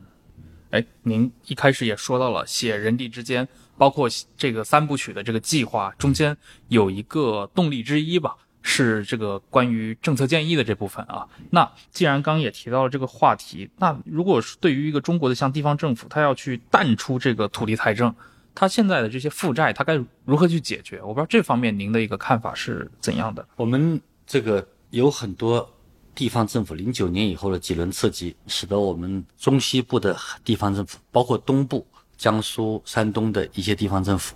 哎，您一开始也说到了写人地之间，包括这个三部曲的这个计划中间有一个动力之一吧，是这个关于政策建议的这部分啊。那既然刚刚也提到了这个话题，那如果是对于一个中国的像地方政府，它要去淡出这个土地财政，它现在的这些负债，它该如何去解决？我不知道这方面您的一个看法是怎样的？我们这个有很多地方政府零九年以后的几轮刺激，使得我们中西部的地方政府，包括东部江苏、山东的一些地方政府，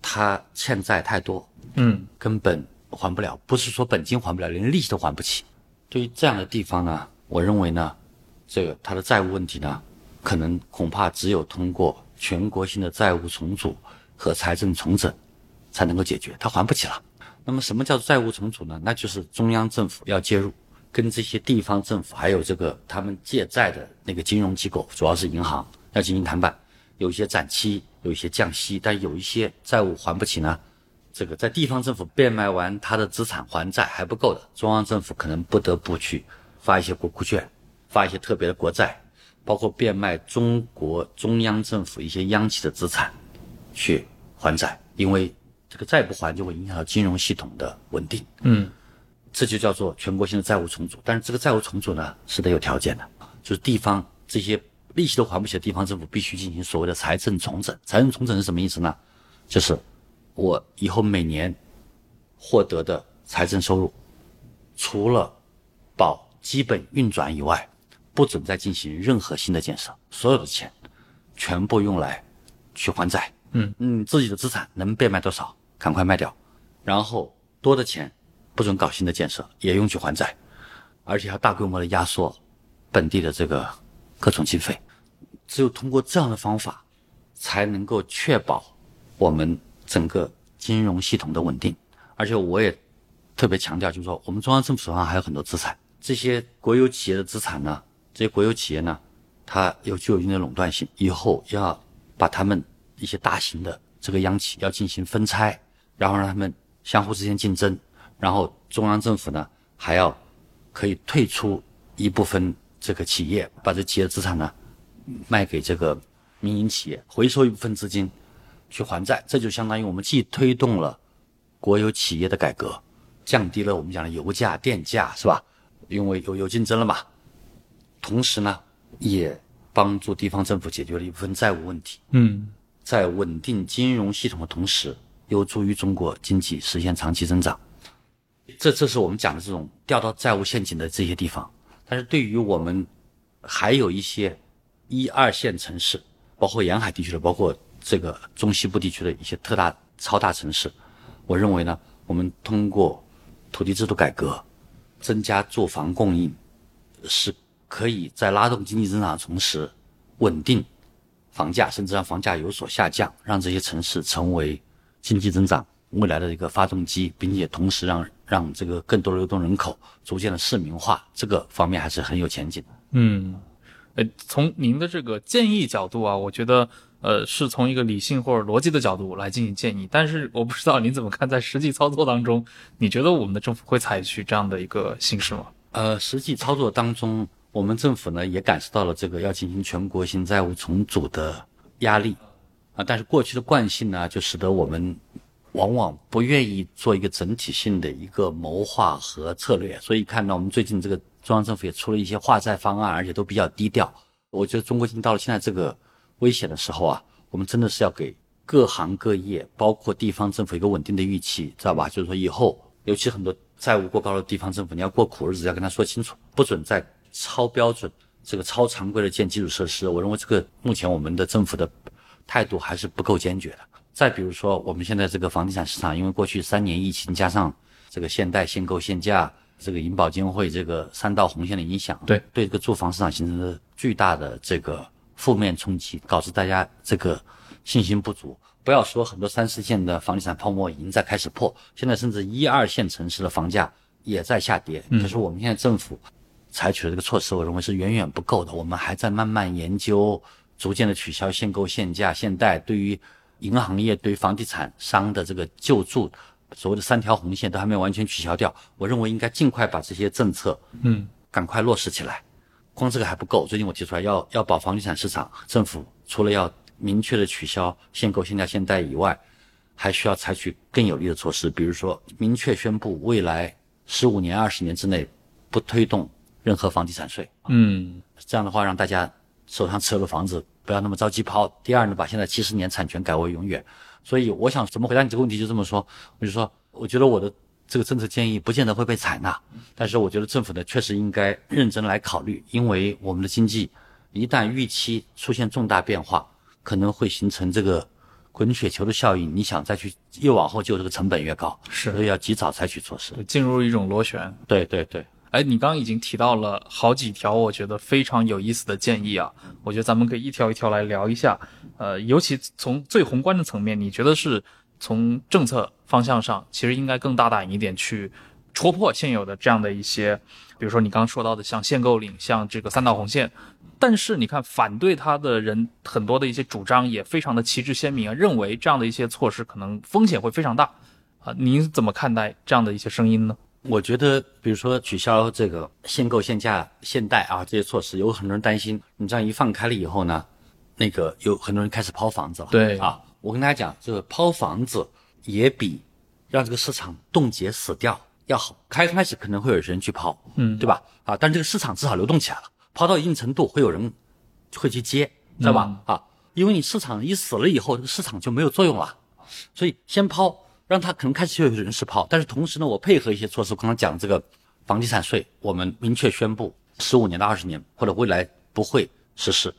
它欠债太多，嗯根本还不了，不是说本金还不了，连利息都还不起。对于这样的地方呢，我认为呢，这个它的债务问题呢，可能恐怕只有通过全国性的债务重组和财政重整才能够解决，它还不起了。那么什么叫债务重组呢？那就是中央政府要介入，跟这些地方政府还有这个他们借债的那个金融机构，主要是银行要进行谈判，有一些展期，有一些降息，但有一些债务还不起呢。这个在地方政府变卖完他的资产还债还不够的，中央政府可能不得不去发一些国库券，发一些特别的国债，包括变卖中国中央政府一些央企的资产去还债，因为这个再不还就会影响到金融系统的稳定。嗯这就叫做全国性的债务重组。但是这个债务重组呢是得有条件的，就是地方这些利息都还不起的地方政府必须进行所谓的财政重整。财政重整是什么意思呢？就是我以后每年获得的财政收入，除了保基本运转以外，不准再进行任何新的建设，所有的钱全部用来去还债。嗯嗯，自己的资产能变卖多少，赶快卖掉，然后多的钱不准搞新的建设，也用去还债，而且要大规模的压缩本地的这个各种经费。只有通过这样的方法，才能够确保我们整个金融系统的稳定。而且我也特别强调，就是说我们中央政府手上还有很多资产，这些国有企业的资产呢，这些国有企业呢，它有具有一定的垄断性，以后要把他们一些大型的这个央企要进行分拆，然后让他们相互之间竞争，然后中央政府呢还要可以退出一部分这个企业，把这企业资产呢卖给这个民营企业，回收一部分资金去还债，这就相当于我们既推动了国有企业的改革，降低了我们讲的油价、电价，是吧？因为有有竞争了嘛。同时呢，也帮助地方政府解决了一部分债务问题。嗯在稳定金融系统的同时，有助于中国经济实现长期增长。这这是我们讲的这种掉到债务陷阱的这些地方。但是对于我们还有一些一二线城市，包括沿海地区的，包括这个中西部地区的一些特大超大城市，我认为呢，我们通过土地制度改革，增加住房供应，是可以在拉动经济增长的同时，稳定房价，甚至让房价有所下降，让这些城市成为经济增长未来的一个发动机，并且同时让让这个更多的流动人口逐渐的市民化，这个方面还是很有前景的。嗯，呃，从您的这个建议角度啊，我觉得呃是从一个理性或者逻辑的角度来进行建议，但是我不知道您怎么看，在实际操作当中，你觉得我们的政府会采取这样的一个形式吗？呃，实际操作当中，我们政府呢也感受到了这个要进行全国性债务重组的压力啊，但是过去的惯性呢，就使得我们往往不愿意做一个整体性的一个谋划和策略，所以看到我们最近这个中央政府也出了一些化债方案，而且都比较低调。我觉得中国已经到了现在这个危险的时候啊，我们真的是要给各行各业，包括地方政府一个稳定的预期，知道吧？就是说以后，尤其很多债务过高的地方政府，你要过苦日子，要跟他说清楚，不准再超标准、这个超常规的建基础设施。我认为这个目前我们的政府的态度还是不够坚决的。再比如说，我们现在这个房地产市场，因为过去三年疫情加上这个限贷、限购、限价，这个银保监会这个三道红线的影响，对对这个住房市场形成了巨大的这个负面冲击，导致大家这个信心不足。不要说很多三四线的房地产泡沫已经在开始破，现在甚至一二线城市的房价也在下跌。就是我们现在政府采取的这个措施，我认为是远远不够的。我们还在慢慢研究，逐渐的取消限购、限价、限贷，对于银行业、对房地产商的这个救助，所谓的三条红线都还没有完全取消掉。我认为应该尽快把这些政策，嗯，赶快落实起来。光这个还不够，最近我提出来要要保房地产市场，政府除了要明确的取消限购、限价、限贷以外，还需要采取更有力的措施，比如说明确宣布未来十五年、二十年之内不推动任何房地产税。嗯这样的话，让大家手上持有的房子不要那么着急抛。第二呢，把现在七十年产权改为永远。所以我想怎么回答你这个问题，就这么说，我就说，我觉得我的这个政策建议不见得会被采纳，但是我觉得政府呢确实应该认真来考虑，因为我们的经济一旦预期出现重大变化，可能会形成这个滚雪球的效应。你想再去越往后就，这个成本越高，是所以要及早采取措施。进入一种螺旋。对对对。哎，你刚刚已经提到了好几条，我觉得非常有意思的建议啊，我觉得咱们可以一条一条来聊一下。呃，尤其从最宏观的层面，你觉得是从政策方向上，其实应该更大胆一点去戳破现有的这样的一些比如说你刚刚说到的像限购令，像这个三道红线。但是你看，反对他的人很多的一些主张也非常的旗帜鲜明啊，认为这样的一些措施可能风险会非常大啊。您怎么看待这样的一些声音呢？我觉得，比如说取消这个限购、限价、限贷啊这些措施，有很多人担心，你这样一放开了以后呢，那个有很多人开始抛房子了。对啊，我跟大家讲，就是抛房子也比让这个市场冻结死掉要好。开开始可能会有人去抛，嗯，对吧？啊，但这个市场至少流动起来了。抛到一定程度，会有人会去接，知道吧？啊，因为你市场一死了以后，这个市场就没有作用了，所以先抛，让他可能开始就有人是抛。但是同时呢，我配合一些措施，我刚刚讲这个房地产税，我们明确宣布十五年到二十年或者未来不会实施。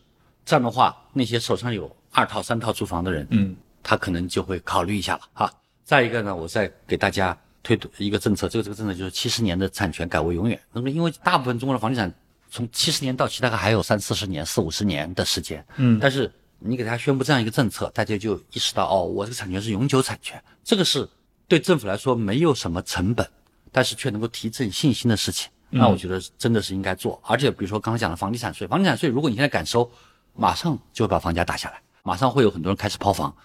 这样的话，那些手上有二套、三套住房的人，嗯，他可能就会考虑一下了哈。再一个呢，我再给大家推一个政策，这个这个政策就是七十年的产权改为永远。那么，因为大部分中国的房地产。从七十年到期大概还有三四十年、四五十年的时间，嗯，但是你给大家宣布这样一个政策，大家就意识到哦，我这个产权是永久产权，这个是对政府来说没有什么成本，但是却能够提振信心的事情。那我觉得真的是应该做。而且比如说刚才讲的房地产税，房地产税如果你现在敢收，马上就会把房价打下来，马上会有很多人开始抛房，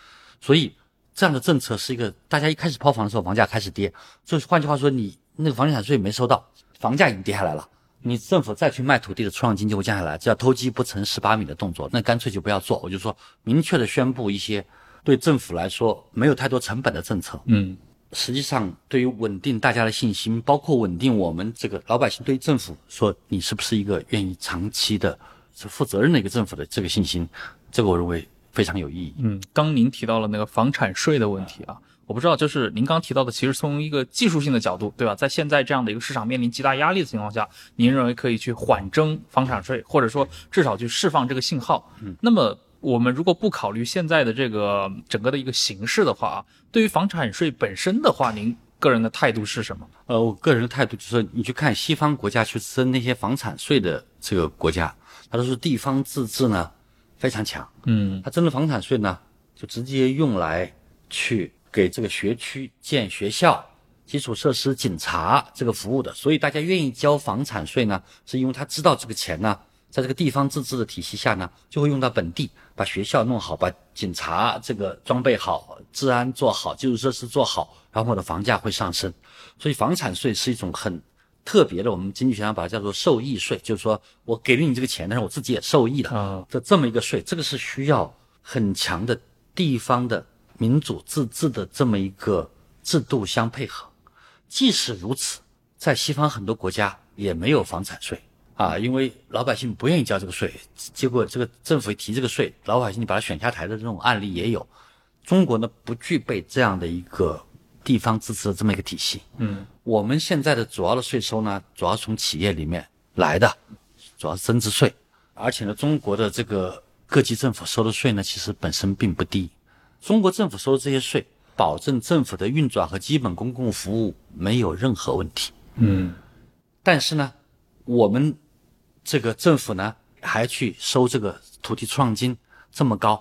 所以这样的政策是一个大家一开始抛房的时候房价开始跌，就是换句话说，你那个房地产税没收到，房价已经跌下来了。你政府再去卖土地的出让金就会降下来，这叫偷鸡不成蚀把米的动作，那干脆就不要做。我就说明确的宣布一些对政府来说没有太多成本的政策。嗯，实际上对于稳定大家的信心，包括稳定我们这个老百姓对政府说你是不是一个愿意长期的、是负责任的一个政府的这个信心，这个我认为非常有意义。嗯，刚您提到了那个房产税的问题啊。我不知道，就是您刚提到的，其实从一个技术性的角度，对吧？在现在这样的一个市场面临极大压力的情况下，您认为可以去缓征房产税，或者说至少去释放这个信号。嗯，那么我们如果不考虑现在的这个整个的一个形势的话啊，对于房产税本身的话，您个人的态度是什么？呃，我个人的态度就是，你去看西方国家去征那些房产税的这个国家，它都是地方自治呢非常强。嗯，它征的房产税呢，就直接用来去。给这个学区建学校、基础设施、警察这个服务的，所以大家愿意交房产税呢，是因为他知道这个钱呢，在这个地方自治的体系下呢，就会用到本地，把学校弄好，把警察这个装备好，治安做好，基础设施做好，然后我的房价会上升。所以房产税是一种很特别的，我们经济学上把它叫做受益税，就是说我给了你这个钱，但是我自己也受益了，这这么一个税，这个是需要很强的地方的。民主自治的这么一个制度相配合，即使如此，在西方很多国家也没有房产税。啊，因为老百姓不愿意交这个税，结果这个政府一提这个税，老百姓你把它选下台的这种案例也有。中国呢不具备这样的一个地方自治的这么一个体系，嗯，我们现在的主要的税收呢，主要从企业里面来的，主要是增值税，而且呢，中国的这个各级政府收的税呢，其实本身并不低。中国政府收的这些税，保证政府的运转和基本公共服务没有任何问题。嗯，但是呢，我们这个政府呢，还去收这个土地出让金这么高，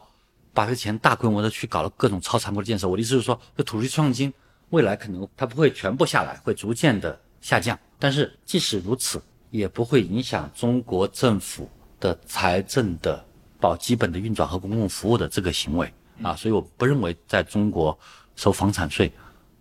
把这钱大规模的去搞了各种超常规的建设。我的意思是说，这土地出让金未来可能它不会全部下来，会逐渐的下降。但是即使如此，也不会影响中国政府的财政的保基本的运转和公共服务的这个行为。啊，所以我不认为在中国收房产税，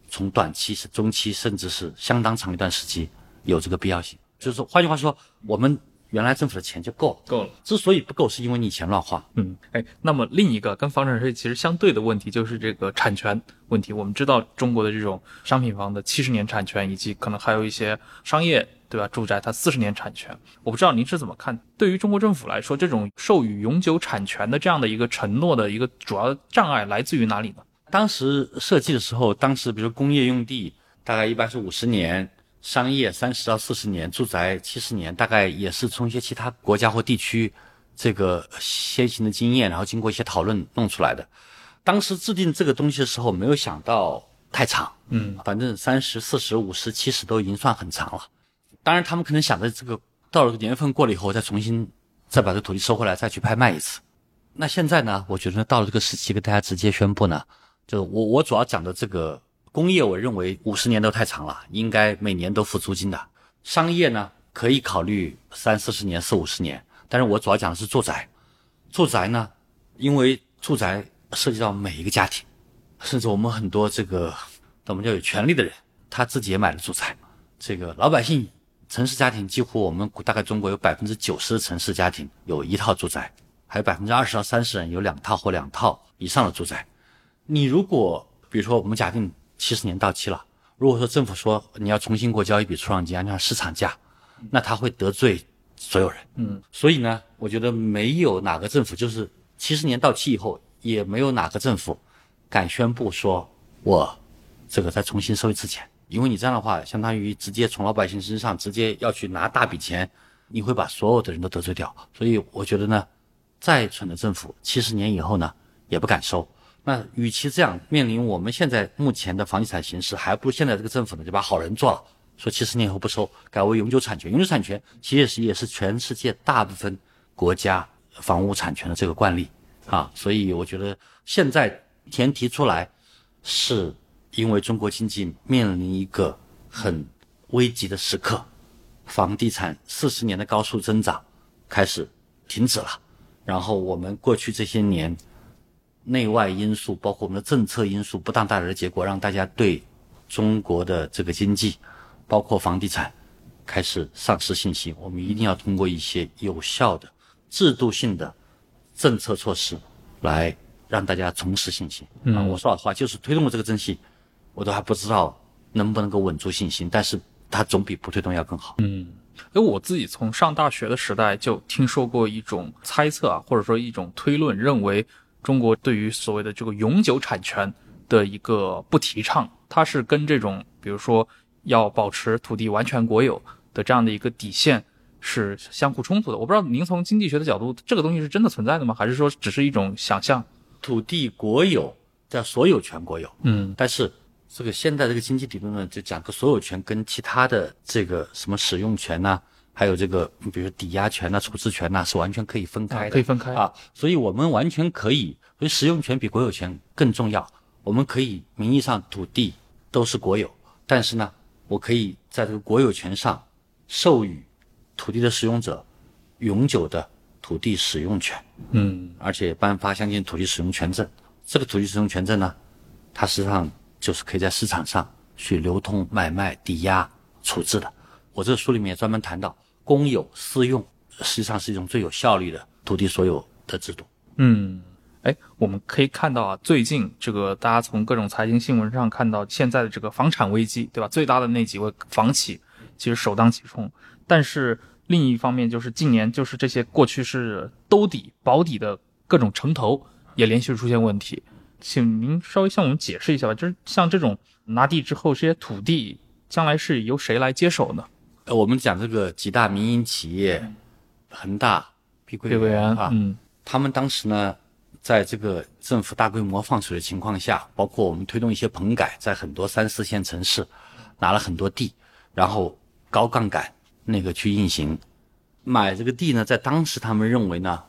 从短期、是中期，甚至是相当长一段时期有这个必要性。就是，换句话说，我们原来政府的钱就够了，够了。之所以不够，是因为你钱乱花。嗯，哎，那么另一个跟房产税其实相对的问题就是这个产权问题。我们知道中国的这种商品房的七十年产权，以及可能还有一些商业。对吧？住宅它四十年产权，我不知道您是怎么看？对于中国政府来说，这种授予永久产权的这样的一个承诺的一个主要障碍来自于哪里呢？当时设计的时候，当时比如工业用地大概一般是五十年，商业三十到四十年，住宅七十年，大概也是从一些其他国家或地区这个先行的经验，然后经过一些讨论弄出来的。当时制定这个东西的时候，没有想到太长，嗯，反正三十四十五十七十都已经算很长了。当然，他们可能想着这个到了年份过了以后，再重新再把这土地收回来，再去拍卖一次。那现在呢？我觉得到了这个时期，跟大家直接宣布呢，就是我我主要讲的这个工业，我认为五十年都太长了，应该每年都付租金的。商业呢，可以考虑三四十年、四五十年。但是我主要讲的是住宅，住宅呢，因为住宅涉及到每一个家庭，甚至我们很多这个我们叫有权利的人，他自己也买了住宅。这个老百姓，城市家庭几乎我们大概中国有百分之九十的城市家庭有一套住宅，还有百分之二十到三十人有两套或两套以上的住宅。你如果比如说我们假定七十年到期了，如果说政府说你要重新给我交一笔出让金，按照市场价，那他会得罪所有人。嗯，所以呢，我觉得没有哪个政府就是七十年到期以后，也没有哪个政府敢宣布说我这个再重新收一次钱，因为你这样的话，相当于直接从老百姓身上直接要去拿大笔钱，你会把所有的人都得罪掉。所以我觉得呢，再蠢的政府，七十年以后呢，也不敢收。那与其这样面临我们现在目前的房地产形势，还不如现在这个政府呢就把好人做了，说七十年以后不收，改为永久产权。永久产权其实也是全世界大部分国家房屋产权的这个惯例啊。所以我觉得现在前提出来，是因为中国经济面临一个很危急的时刻，房地产四十年的高速增长开始停止了，然后我们过去这些年。内外因素，包括我们的政策因素，不当带来的结果，让大家对中国的这个经济，包括房地产，开始丧失信心。我们一定要通过一些有效的、制度性的政策措施，来让大家重拾信心。啊，我说老实话，就是推动了这个征信，我都还不知道能不能够稳住信心，但是它总比不推动要更好。嗯，因为我自己从上大学的时代就听说过一种猜测啊，或者说一种推论，认为。中国对于所谓的这个永久产权的一个不提倡，它是跟这种比如说要保持土地完全国有的这样的一个底线是相互冲突的。我不知道您从经济学的角度，这个东西是真的存在的吗？还是说只是一种想象？土地国有叫所有权国有，嗯，但是这个现在这个经济理论呢，就讲个所有权跟其他的这个什么使用权呐。还有这个，比如抵押权呐、处置权呐，是完全可以分开的，可以分开啊。所以我们完全可以，所以使用权比国有权更重要。我们可以名义上土地都是国有，但是呢，我可以在这个国有权上授予土地的使用者永久的土地使用权，嗯，而且颁发相应土地使用权证。这个土地使用权证呢，它实际上就是可以在市场上去流通、买卖、抵押、处置的。我这个书里面也专门谈到。公有私用实际上是一种最有效率的土地所有的制度。嗯，哎，我们可以看到啊，最近这个大家从各种财经新闻上看到现在的这个房产危机，对吧？最大的那几位房企其实首当其冲。但是另一方面，就是近年就是这些过去是兜底保底的各种城投也连续出现问题。请您稍微向我们解释一下吧，就是像这种拿地之后，这些土地将来是由谁来接手呢？呃，我们讲这个几大民营企业，恒大、碧桂园啊，嗯，他们当时呢，在这个政府大规模放水的情况下，包括我们推动一些棚改，在很多三四线城市拿了很多地，然后高杠杆那个去运行，买这个地呢，在当时他们认为呢，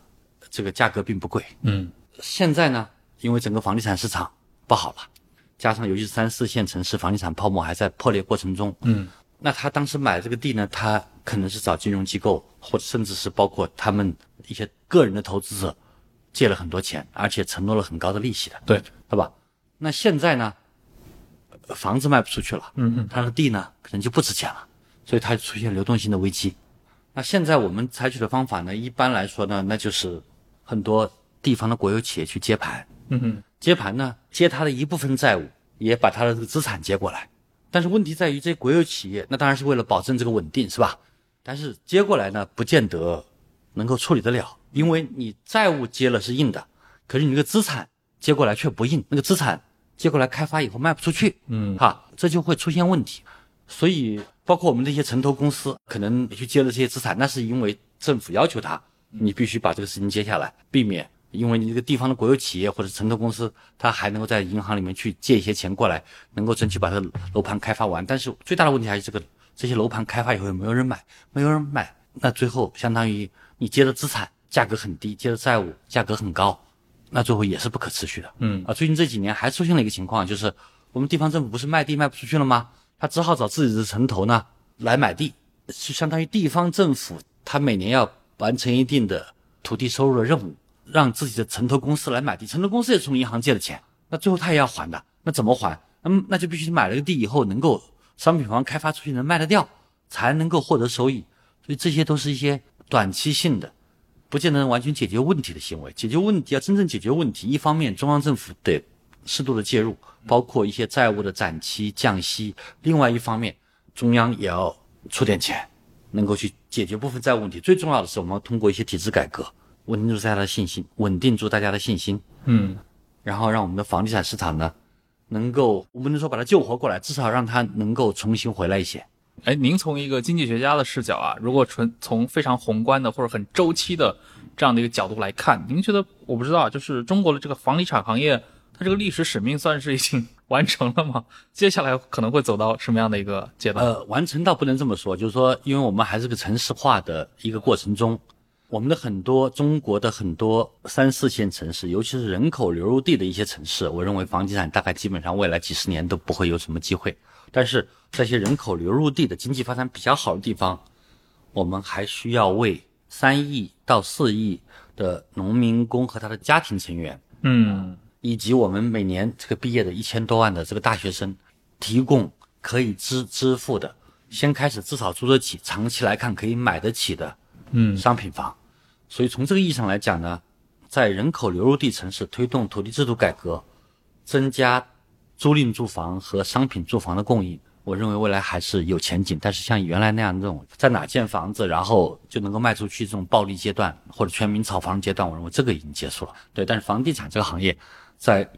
这个价格并不贵，嗯，现在呢，因为整个房地产市场不好了，加上尤其是三四线城市房地产泡沫还在破裂过程中，嗯。那他当时买这个地呢，他可能是找金融机构，或者甚至是包括他们一些个人的投资者，借了很多钱，而且承诺了很高的利息的，对，对吧？那现在呢，房子卖不出去了，嗯嗯，他的地呢可能就不值钱了，所以它出现流动性的危机。那现在我们采取的方法呢，一般来说呢，那就是很多地方的国有企业去接盘，嗯嗯，接盘呢，接他的一部分债务，也把他的这个资产接过来。但是问题在于，这些国有企业那当然是为了保证这个稳定，是吧？但是接过来呢，不见得能够处理得了，因为你债务接了是硬的，可是你这个资产接过来却不硬，那个资产接过来开发以后卖不出去，嗯，哈，这就会出现问题。所以，包括我们这些城投公司，可能去接了这些资产，那是因为政府要求他，你必须把这个事情接下来，避免。因为你这个地方的国有企业或者城投公司，它还能够在银行里面去借一些钱过来，能够争取把这个楼盘开发完。但是最大的问题还是这个这些楼盘开发以后有没有人买？没有人买，那最后相当于你接的资产价格很低，接的债务价格很高，那最后也是不可持续的。嗯啊，最近这几年还出现了一个情况，就是我们地方政府不是卖地卖不出去了吗？他只好找自己的城投呢来买地，就相当于地方政府，他每年要完成一定的土地收入的任务，让自己的城投公司来买地，城投公司也从银行借的钱，那最后他也要还的，那怎么还？嗯，那就必须买了个地以后，能够商品房开发出去，能卖得掉，才能够获得收益。所以这些都是一些短期性的，不见得能完全解决问题的行为。解决问题要真正解决问题，一方面中央政府得适度的介入，包括一些债务的展期降息；另外一方面，中央也要出点钱，能够去解决部分债务问题。最重要的是，我们要通过一些体制改革，稳定住大家的信心，稳定住大家的信心，嗯然后让我们的房地产市场呢，能够我不能说把它救活过来，至少让它能够重新回来一些。哎，您从一个经济学家的视角啊，如果纯从非常宏观的或者很周期的这样的一个角度来看，您觉得我不知道，就是中国的这个房地产行业，它这个历史使命算是已经完成了吗？*laughs* 接下来可能会走到什么样的一个阶段？呃，完成倒不能这么说，就是说，因为我们还是个城市化的一个过程中，我们的很多中国的很多三四线城市，尤其是人口流入地的一些城市，我认为房地产大概基本上未来几十年都不会有什么机会。但是这些人口流入地的经济发展比较好的地方，我们还需要为三亿到四亿的农民工和他的家庭成员嗯以及我们每年这个毕业的一千多万的这个大学生，提供可以支支付的，先开始至少租得起，长期来看可以买得起的嗯商品房。所以从这个意义上来讲呢，在人口流入地城市推动土地制度改革，增加租赁住房和商品住房的供应，我认为未来还是有前景。但是像原来那样这种在哪建房子，然后就能够卖出去这种暴利阶段或者全民炒房阶段，我认为这个已经结束了。对，但是房地产这个行业在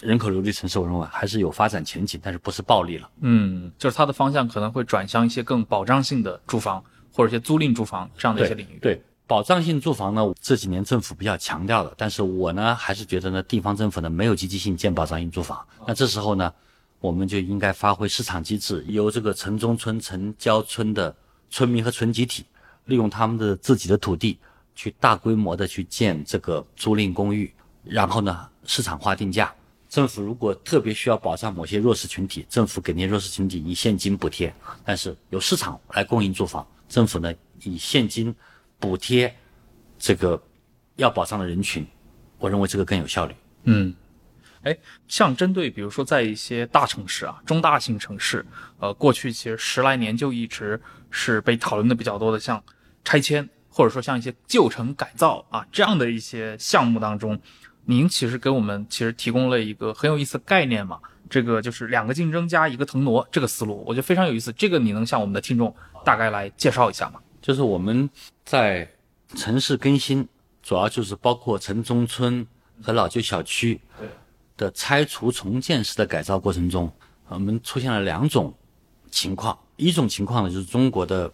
人口流入城市，我认为还是有发展前景，但是不是暴利了。嗯，就是它的方向可能会转向一些更保障性的住房或者一些租赁住房这样的一些领域。对，保障性住房呢，这几年政府比较强调的，但是我呢还是觉得呢，地方政府呢没有积极性建保障性住房。那这时候呢，我们就应该发挥市场机制，由这个城中村、城郊村的村民和村集体，利用他们的自己的土地，去大规模的去建这个租赁公寓，然后呢市场化定价。政府如果特别需要保障某些弱势群体，政府给那些弱势群体以现金补贴，但是由市场来供应住房，政府呢以现金补贴这个要保障的人群，我认为这个更有效率。嗯，哎，像针对比如说在一些大城市啊、中大型城市，呃，过去其实十来年就一直是被讨论的比较多的，像拆迁或者说像一些旧城改造啊这样的一些项目当中，您其实给我们其实提供了一个很有意思的概念嘛，这个就是两个竞争加一个腾挪这个思路，我觉得非常有意思。这个你能向我们的听众大概来介绍一下吗？就是我们在城市更新，主要就是包括城中村和老旧小区的拆除重建式的改造过程中，我们出现了两种情况。一种情况呢，就是中国的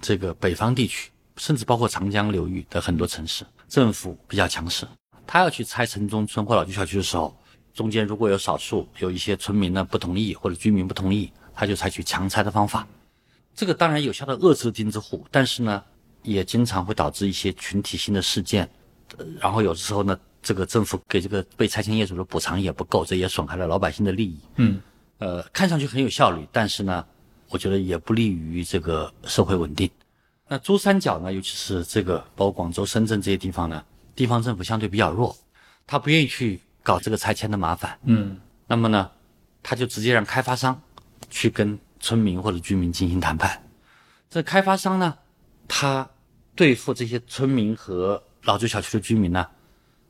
这个北方地区，甚至包括长江流域的很多城市，政府比较强势，他要去拆城中村或老旧小区的时候，中间如果有少数有一些村民呢不同意或者居民不同意，他就采取强拆的方法。这个当然有效的遏制钉子户，但是呢，也经常会导致一些群体性的事件，呃然后有的时候呢，这个政府给这个被拆迁业主的补偿也不够，这也损害了老百姓的利益。嗯，呃，看上去很有效率，但是呢，我觉得也不利于这个社会稳定。那珠三角呢，尤其是这个包括广州、深圳这些地方呢，地方政府相对比较弱，他不愿意去搞这个拆迁的麻烦。嗯那么呢，他就直接让开发商去跟村民或者居民进行谈判。这开发商呢，他对付这些村民和老旧小区的居民呢，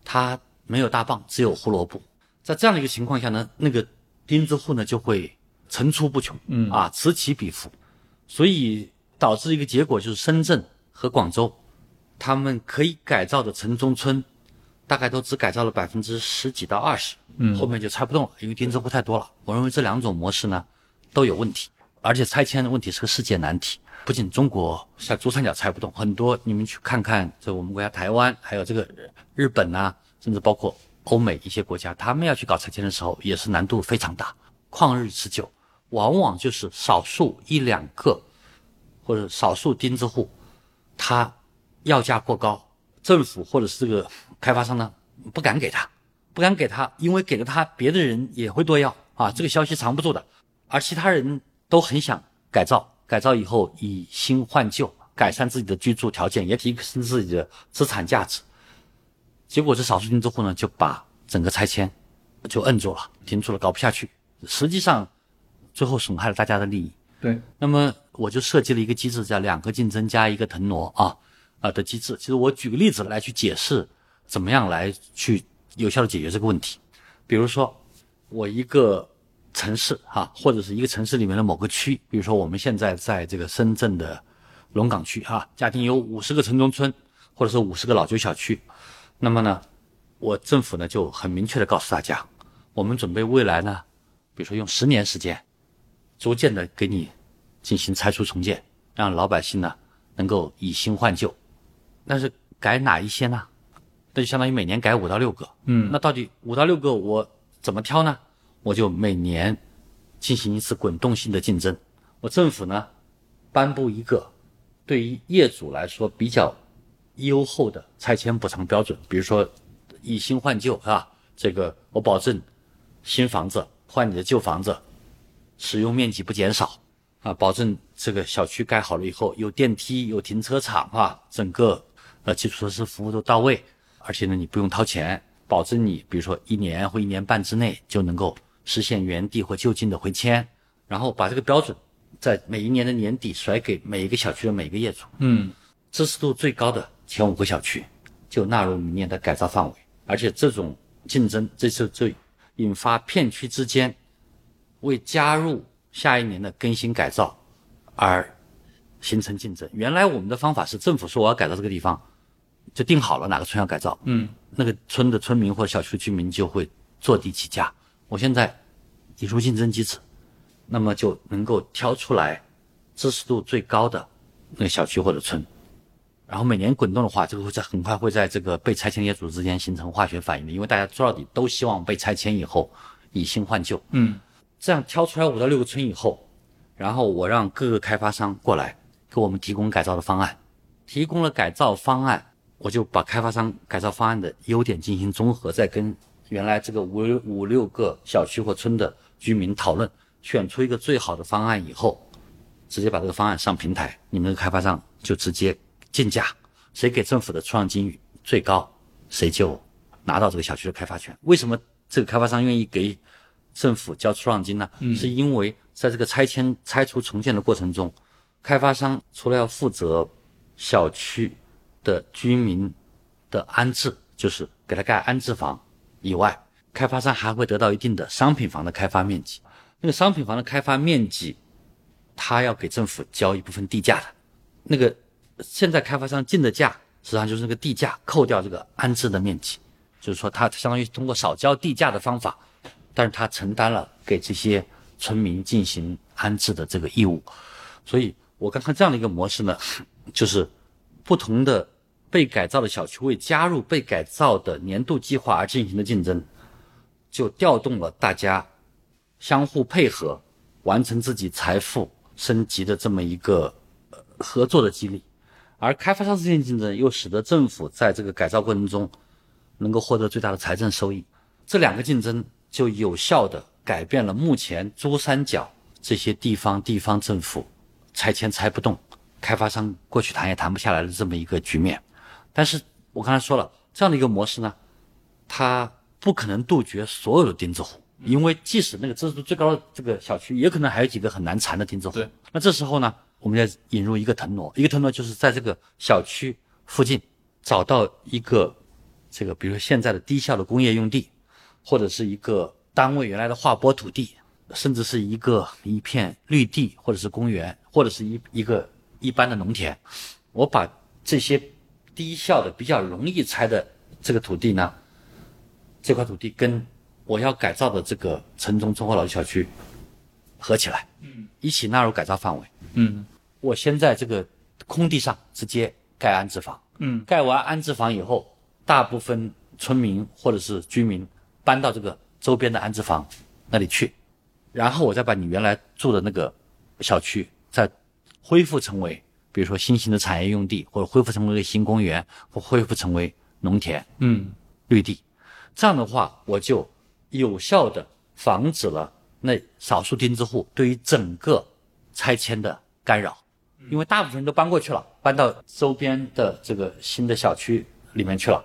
他没有大棒，只有胡萝卜。在这样的一个情况下呢，那个钉子户呢就会层出不穷，嗯啊，此起彼伏，所以导致一个结果就是深圳和广州，他们可以改造的城中村，大概都只改造了百分之十几到二十，嗯后面就拆不动了，因为钉子户太多了。我认为这两种模式呢都有问题，而且拆迁的问题是个世界难题。不仅中国像珠三角拆不动，很多你们去看看，这我们国家台湾，还有这个日本呐、甚至包括欧美一些国家，他们要去搞拆迁的时候，也是难度非常大，旷日持久，往往就是少数一两个或者少数钉子户，他要价过高，政府或者是这个开发商呢不敢给他，不敢给他，因为给了他，别的人也会多要啊，这个消息藏不住的，而其他人都很想改造，改造以后以新换旧，改善自己的居住条件，也提升自己的资产价值。结果这少数精致户呢，就把整个拆迁就摁住了，停住了，搞不下去。实际上，最后损害了大家的利益。对，那么我就设计了一个机制，叫两个竞争加一个腾挪啊啊的机制。其实我举个例子来去解释，怎么样来去有效的解决这个问题。比如说，我一个城市哈、或者是一个城市里面的某个区，比如说我们现在在这个深圳的龙岗区哈、家庭有五十个城中村，或者是五十个老旧小区，那么呢，我政府呢就很明确的告诉大家，我们准备未来呢，比如说用十年时间，逐渐的给你进行拆除重建，让老百姓呢能够以新换旧。但是改哪一些呢？那就相当于每年改五到六个。嗯那到底五到六个我怎么挑呢？我就每年进行一次滚动性的竞争。我政府呢颁布一个对于业主来说比较优厚的拆迁补偿标准，比如说以新换旧啊，这个我保证新房子换你的旧房子，使用面积不减少啊，保证这个小区盖好了以后有电梯、有停车场啊，整个呃基础设施服务都到位，而且呢你不用掏钱，保证你比如说一年或一年半之内就能够实现原地或就近的回迁，然后把这个标准在每一年的年底甩给每一个小区的每一个业主，嗯支持度最高的前五个小区就纳入明年的改造范围，而且这种竞争，这次就引发片区之间为加入下一年的更新改造而形成竞争。原来我们的方法是政府说我要改造这个地方，就定好了哪个村要改造，嗯那个村的村民或小区居民就会坐地起价。我现在引入竞争机制，那么就能够挑出来支持度最高的那个小区或者村，然后每年滚动的话，这个会在很快会在这个被拆迁业主之间形成化学反应的，因为大家说到底都希望被拆迁以后以新换旧。嗯。这样挑出来五到六个村以后，然后我让各个开发商过来给我们提供改造的方案，提供了改造方案，我就把开发商改造方案的优点进行综合，再跟原来这个五六五六个小区或村的居民讨论，选出一个最好的方案以后，直接把这个方案上平台，你们的开发商就直接竞价，谁给政府的出让金最高，谁就拿到这个小区的开发权。为什么这个开发商愿意给政府交出让金呢？是因为在这个拆迁、拆除、重建的过程中，开发商除了要负责小区的居民的安置，就是给他盖安置房以外，开发商还会得到一定的商品房的开发面积。那个商品房的开发面积，他要给政府交一部分地价的。那个现在开发商进的价，实际上就是那个地价扣掉这个安置的面积，就是说他相当于通过少交地价的方法，但是他承担了给这些村民进行安置的这个义务。所以我看看这样的一个模式呢，就是不同的被改造的小区为加入被改造的年度计划而进行的竞争，就调动了大家相互配合，完成自己财富升级的这么一个合作的激励。而开发商之间竞争又使得政府在这个改造过程中能够获得最大的财政收益。这两个竞争就有效地改变了目前珠三角这些地方地方政府拆迁拆不动，开发商过去谈也谈不下来的这么一个局面。但是我刚才说了，这样的一个模式呢，它不可能杜绝所有的钉子户，因为即使那个支持度最高的这个小区，也可能还有几个很难缠的钉子户。对，那这时候呢，我们要引入一个腾挪，一个腾挪就是在这个小区附近找到一个这个，比如说现在的低效的工业用地，或者是一个单位原来的划拨土地，甚至是一个一片绿地，或者是公园，或者是一一个一般的农田，我把这些低效的、比较容易拆的这个土地呢，这块土地跟我要改造的这个城中村或老旧小区合起来，嗯，一起纳入改造范围。嗯。我先在这个空地上直接盖安置房，嗯。盖完安置房以后，大部分村民或者是居民搬到这个周边的安置房那里去，然后我再把你原来住的那个小区再恢复成为，比如说新型的产业用地，或者恢复成为新公园，或恢复成为农田、嗯绿地。这样的话，我就有效的防止了那少数钉子户对于整个拆迁的干扰，因为大部分人都搬过去了，搬到周边的这个新的小区里面去了。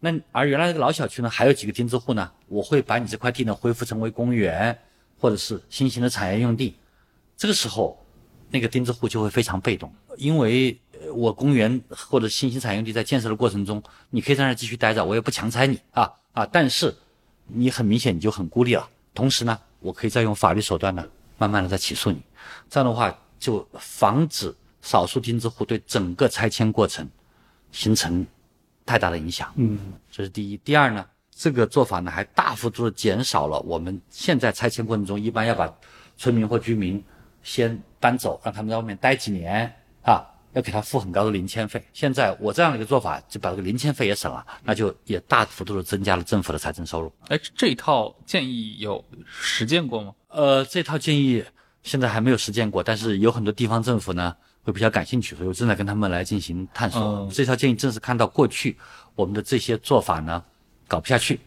那而原来那个老小区呢，还有几个钉子户呢，我会把你这块地呢恢复成为公园或者是新型的产业用地。这个时候，那个钉子户就会非常被动，因为呃我公园或者新兴产业用地在建设的过程中，你可以在那儿继续待着，我也不强拆你啊啊，但是你很明显你就很孤立了。同时呢，我可以再用法律手段呢，慢慢的再起诉你，这样的话就防止少数钉子户对整个拆迁过程形成太大的影响。嗯，这是第一。第二呢，这个做法呢还大幅度的减少了我们现在拆迁过程中一般要把村民或居民先搬走，让他们在外面待几年啊，要给他付很高的零签费。现在我这样的一个做法，就把这个零签费也省了，那就也大幅度的增加了政府的财政收入。哎，这一套建议有实践过吗？呃，这套建议现在还没有实践过，但是有很多地方政府呢会比较感兴趣，所以我正在跟他们来进行探索。嗯这套建议正是看到过去我们的这些做法呢搞不下去，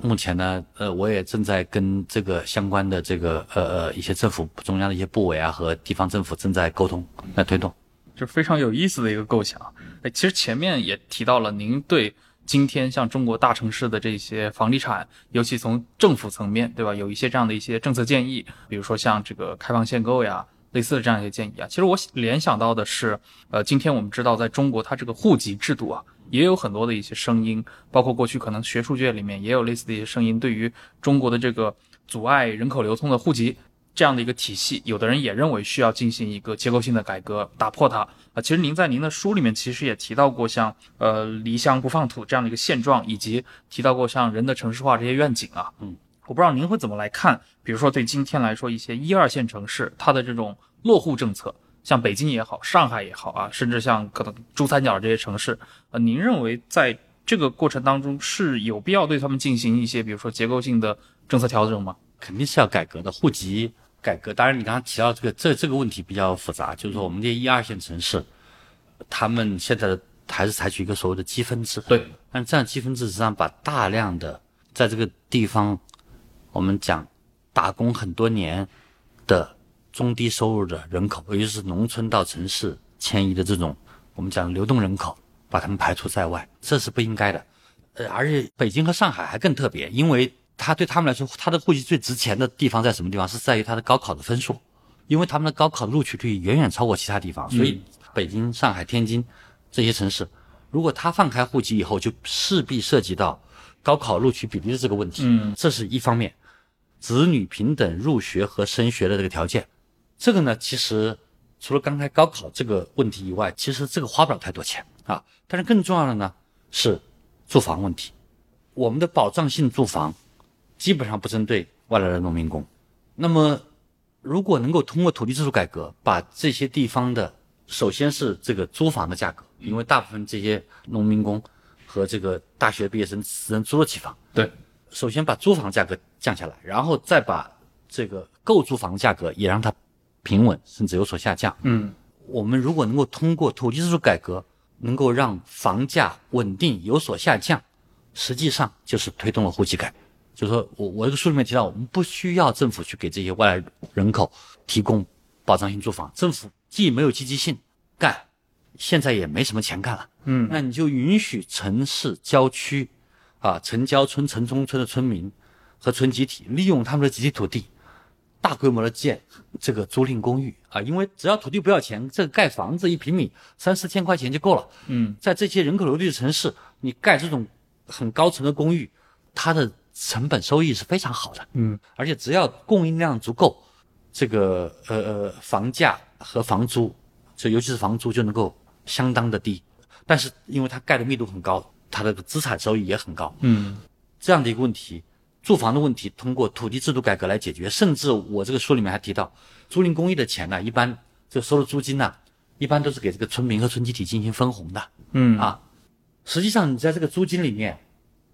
目前呢，呃，我也正在跟这个相关的这个呃呃一些政府中央的一些部委啊和地方政府正在沟通来推动。就非常有意思的一个构想。哎，其实前面也提到了，您对今天像中国大城市的这些房地产，尤其从政府层面，对吧，有一些这样的一些政策建议，比如说像这个开放限购呀，类似的这样一些建议啊。其实我联想到的是，呃，今天我们知道，在中国它这个户籍制度啊，也有很多的一些声音，包括过去可能学术界里面也有类似的一些声音，对于中国的这个阻碍人口流通的户籍这样的一个体系，有的人也认为需要进行一个结构性的改革，打破它啊。其实您在您的书里面其实也提到过像呃离乡不放土这样的一个现状，以及提到过像人的城市化这些愿景啊。嗯，我不知道您会怎么来看，比如说对今天来说一些一二线城市它的这种落户政策，像北京也好，上海也好啊，甚至像可能珠三角这些城市，呃，您认为在这个过程当中是有必要对他们进行一些，比如说结构性的政策调整吗？肯定是要改革的。户籍改革，当然你刚刚提到这个这这个问题比较复杂，就是说我们这些一二线城市，他们现在还是采取一个所谓的积分制。对，但这样积分制实际上把大量的在这个地方，我们讲打工很多年的中低收入的人口，尤其是农村到城市迁移的这种我们讲流动人口，把他们排除在外，这是不应该的。呃，而且北京和上海还更特别，因为它对他们来说，他的户籍最值钱的地方在什么地方？是在于他的高考的分数，因为他们的高考的录取率远远超过其他地方，所以北京、上海、天津这些城市，如果他放开户籍以后，就势必涉及到高考录取比例的这个问题。嗯，这是一方面，子女平等入学和升学的这个条件，这个呢，其实除了刚才高考这个问题以外，其实这个花不了太多钱啊。但是更重要的呢是住房问题，我们的保障性住房基本上不针对外来的农民工。那么，如果能够通过土地制度改革，把这些地方的首先是这个租房的价格，因为大部分这些农民工和这个大学毕业生只能租得起房，对，首先把租房价格降下来，然后再把这个购租房价格也让它平稳，甚至有所下降。嗯，我们如果能够通过土地制度改革，能够让房价稳定有所下降，实际上就是推动了户籍改。就是说我我这个书里面提到，我们不需要政府去给这些外来人口提供保障性住房，政府既没有积极性干，现在也没什么钱干了。嗯，那你就允许城市郊区，啊，城郊村、城中村的村民和村集体利用他们的集体土地，大规模的建这个租赁公寓啊，因为只要土地不要钱，这个盖房子一平米三四千块钱就够了。嗯，在这些人口流利的城市，你盖这种很高层的公寓，它的成本收益是非常好的。嗯，而且只要供应量足够，这个呃呃房价和房租，就尤其是房租就能够相当的低。但是因为它盖的密度很高，它的资产收益也很高。嗯，这样的一个问题，住房的问题通过土地制度改革来解决。甚至我这个书里面还提到，租赁公寓的钱呢，一般就收的租金呢，一般都是给这个村民和村集体进行分红的。嗯啊，实际上你在这个租金里面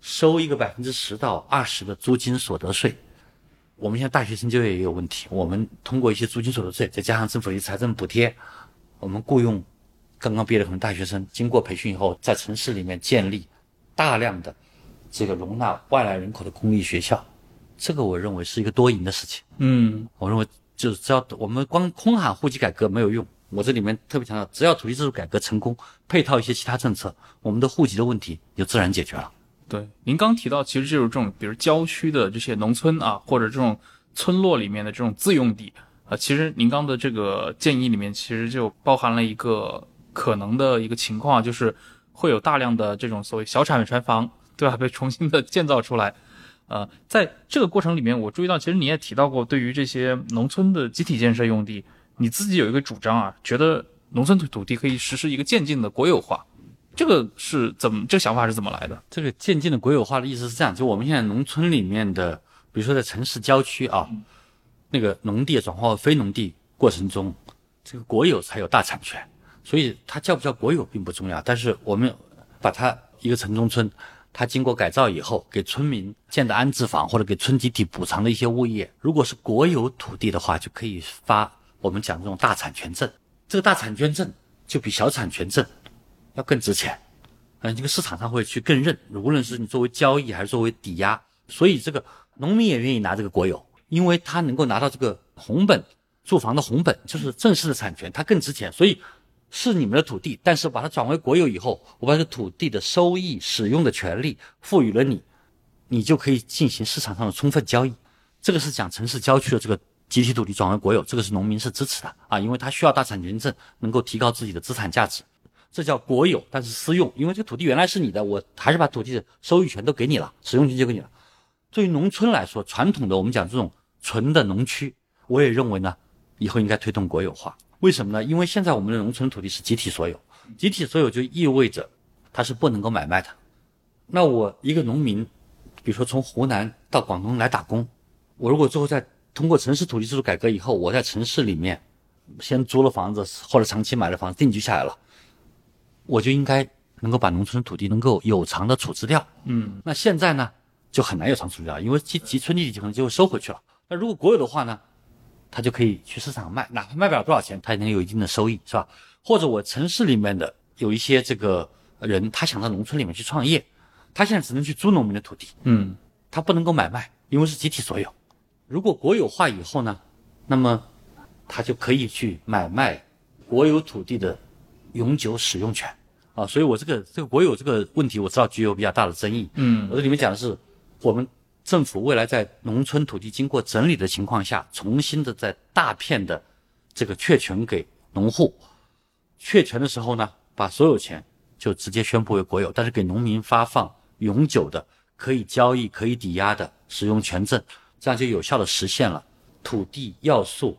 收一个百分之十到二十的租金所得税。我们现在大学生就业也有问题，我们通过一些租金所得税，再加上政府的财政补贴，我们雇佣刚刚毕业的可能大学生，经过培训以后，在城市里面建立大量的这个容纳外来人口的公立学校，这个我认为是一个多赢的事情。嗯我认为就是只要我们光空喊户籍改革没有用，我这里面特别强调，只要土地制度改革成功，配套一些其他政策，我们的户籍的问题就自然解决了。对，您刚提到，其实就是这种，比如郊区的这些农村啊，或者这种村落里面的这种自用地啊，其实您刚的这个建议里面，其实就包含了一个可能的一个情况，就是会有大量的这种所谓小产权房，*laughs* 对吧？被重新的建造出来。呃，在这个过程里面，我注意到，其实你也提到过，对于这些农村的集体建设用地，你自己有一个主张啊，觉得农村土土地可以实施一个渐进的国有化。这个是怎么？这个想法是怎么来的？这个渐进的国有化的意思是这样：就我们现在农村里面的，比如说在城市郊区啊，那个农地转化为非农地过程中，这个国有才有大产权，所以它叫不叫国有并不重要。但是我们把它一个城中村，它经过改造以后，给村民建的安置房或者给村集体补偿的一些物业，如果是国有土地的话，就可以发我们讲这种大产权证。这个大产权证就比小产权证。要更值钱，嗯，这个市场上会去更认，无论是你作为交易还是作为抵押，所以这个农民也愿意拿这个国有，因为他能够拿到这个红本，住房的红本就是正式的产权，它更值钱，所以是你们的土地，但是把它转为国有以后，我把这土地的收益使用的权利赋予了你，你就可以进行市场上的充分交易。这个是讲城市郊区的这个集体土地转为国有，这个是农民是支持的啊，因为他需要大产权证，能够提高自己的资产价值。这叫国有，但是私用，因为这土地原来是你的，我还是把土地的收益权都给你了，使用权就给你了。对于农村来说，传统的我们讲这种纯的农区，我也认为呢，以后应该推动国有化。为什么呢？因为现在我们的农村土地是集体所有，集体所有就意味着它是不能够买卖的。那我一个农民，比如说从湖南到广东来打工，我如果最后在通过城市土地制度改革以后，我在城市里面先租了房子或者长期买了房子定居下来了。我就应该能够把农村土地能够有偿的处置掉，嗯，那现在呢就很难有偿处置掉，因为集集村地可能就会收回去了。那如果国有的话呢，他就可以去市场卖，哪怕卖不了多少钱，他也能有一定的收益，是吧？或者我城市里面的有一些这个人，他想到农村里面去创业，他现在只能去租农民的土地，嗯，他不能够买卖，因为是集体所有。如果国有化以后呢，那么他就可以去买卖国有土地的。永久使用权，啊，所以我这个这个国有这个问题，我知道具有比较大的争议。嗯，我这里面讲的是，我们政府未来在农村土地经过整理的情况下，重新的在大片的这个确权给农户，确权的时候呢，把所有权就直接宣布为国有，但是给农民发放永久的可以交易、可以抵押的使用权证，这样就有效的实现了土地要素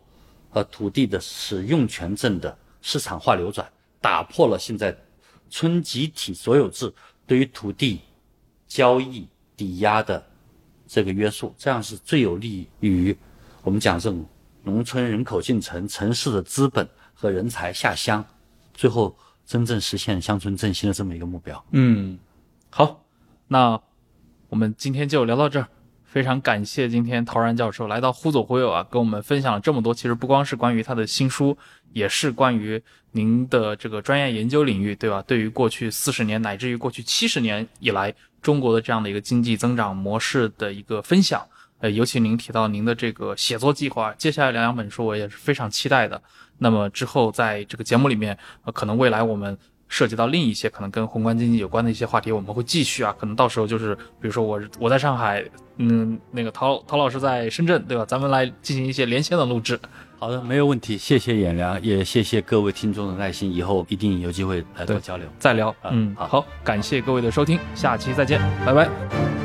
和土地的使用权证的市场化流转。打破了现在村集体所有制对于土地交易抵押的这个约束，这样是最有利于我们讲这种农村人口进城、城市的资本和人才下乡，最后真正实现乡村振兴的这么一个目标。嗯，好，那我们今天就聊到这儿。非常感谢今天陶然教授来到忽左忽右啊，跟我们分享了这么多。其实不光是关于他的新书，也是关于您的这个专业研究领域，对吧？对于过去四十年乃至于过去七十年以来中国的这样的一个经济增长模式的一个分享。呃，尤其您提到您的这个写作计划，接下来两本书我也是非常期待的。那么之后在这个节目里面，可能未来我们。涉及到另一些可能跟宏观经济有关的一些话题，我们会继续啊。可能到时候就是，比如说我我在上海，嗯，那个陶陶老师在深圳，对吧？咱们来进行一些连线的录制。好的，没有问题。谢谢演良，也谢谢各位听众的耐心，以后一定有机会来多交流，再聊。嗯，好，感谢各位的收听，下期再见，拜拜。